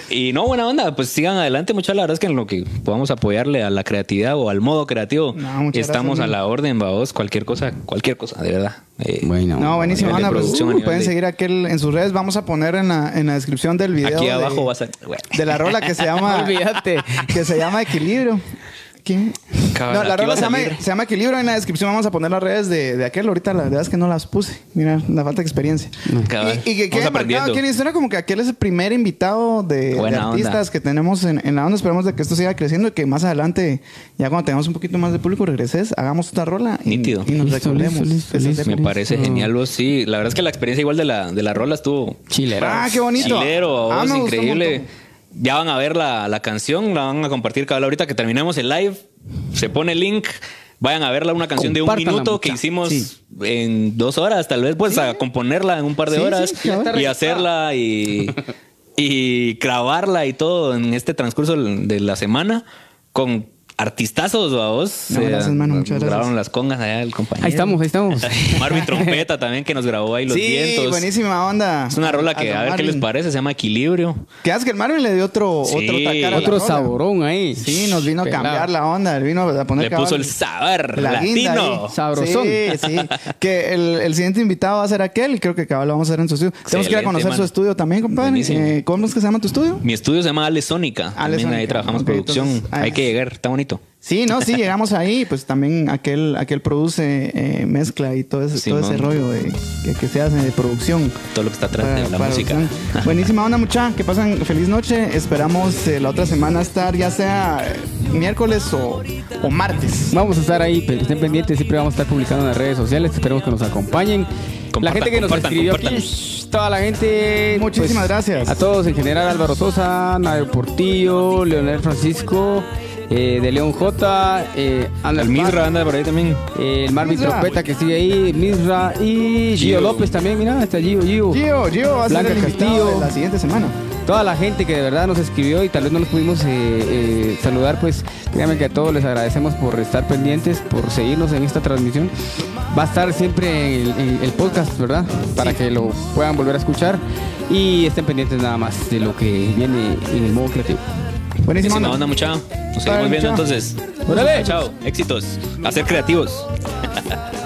Y no, buena onda, pues sigan adelante. Muchas la verdad es que en lo que podamos apoyarle a la creatividad o al modo creativo,
No,
estamos
gracias,
a la orden, vos, cualquier cosa, cualquier cosa, de verdad. Eh,
Bueno.
No, buenísimo,
de
Ana. Pues, uh, pueden
de-
seguir aquel en sus redes. Vamos a poner en la, en la descripción del video.
Aquí
de-
abajo vas a...
De la rola que se llama.
Olvídate.
Que se llama Equilibrio. No, la rola se llama, se llama Equilibrio. En la descripción vamos a poner las redes de, de aquel. Ahorita la verdad es que no las puse. Mira, la falta de experiencia. Y, y que quede marcado aquí en la historia como que aquel es el primer invitado de, artistas
onda.
que tenemos en, en la onda. Esperemos de que esto siga creciendo y que más adelante, ya cuando tengamos un poquito más de público, regreses, hagamos otra rola y,
Nítido.
y nos recordemos.
Me parece
Listo.
genial, vos. Sí, la verdad es que la experiencia igual de la, de la rola estuvo
Chilero.
Ah, qué bonito.
chilero,
Ah,
vos,
un
increíble. Ya van a ver la, la canción, la van a compartir cada ahorita que terminemos el live. Se pone el link. Vayan a verla, una canción de un minuto que hicimos
Sí.
en dos horas, tal vez, pues a componerla en un par de
Sí,
horas y hacerla y, y grabarla y todo en este transcurso de la semana con artistazos, vos.
No, gracias, mano, muchas gracias.
Grabaron las congas allá el compañero.
Ahí estamos, ahí estamos.
Marvin Trompeta también que nos grabó ahí los
sí,
vientos.
buenísima onda.
Es una rola que a, ver qué les parece, se llama Equilibrio.
Que hace que el Marvin le dio otro,
Sí.
otro tacar a la
Otro saborón ahí.
Sí, nos vino a cambiar la onda. Él vino a poner
Le puso el sabor
la
latino.
Sabrosón.
Sí, sí. Que el, el siguiente invitado va a ser aquel y creo que cabal lo vamos a hacer en su estudio. Tenemos que ir a conocer su estudio también, compadre. Eh, ¿Cómo es que se llama tu estudio?
Mi estudio se llama Ale Sónica.
Ale
También ahí trabajamos producción.
entonces,
Hay que llegar, está bonito.
Sí, no, sí, llegamos ahí, pues también aquel, aquel produce, eh, mezcla y todo ese, todo ese rollo de, que, que se hace de producción.
Todo lo que está atrás de la
para
música.
producción. Buenísima onda, mucha. Que pasen feliz noche. Esperamos eh, la otra semana estar ya sea eh, miércoles o, o martes.
Vamos a estar ahí, pero estén pendientes, siempre vamos a estar publicando en las redes sociales, esperemos que nos acompañen. la gente que nos escribió aquí, toda la gente. pues,
Muchísimas gracias.
A todos en general, Álvaro Sosa, Nader Portillo, Leonel Francisco, eh, de León J, eh, Ander
El Misra anda por ahí también.
eh, el Marvin
Misra.
Trompeta que sigue ahí, Misra y Gio
Gio.
López también, mira, está Gio, Gio.
Gio, Gio va a
Blanca
ser el
Castillo.
de la siguiente semana.
Toda la gente que de verdad nos escribió y tal vez no nos pudimos eh, eh, saludar, pues créanme que a todos les agradecemos por estar pendientes, por seguirnos en esta transmisión. Va a estar siempre en el, en el podcast, ¿verdad? Para que lo puedan volver a escuchar y estén pendientes nada más de lo que viene en el modo creativo.
Buenísima onda.
onda, mucha. Nos seguimos viendo entonces.
Órale.
Chao. Éxitos. A ser creativos.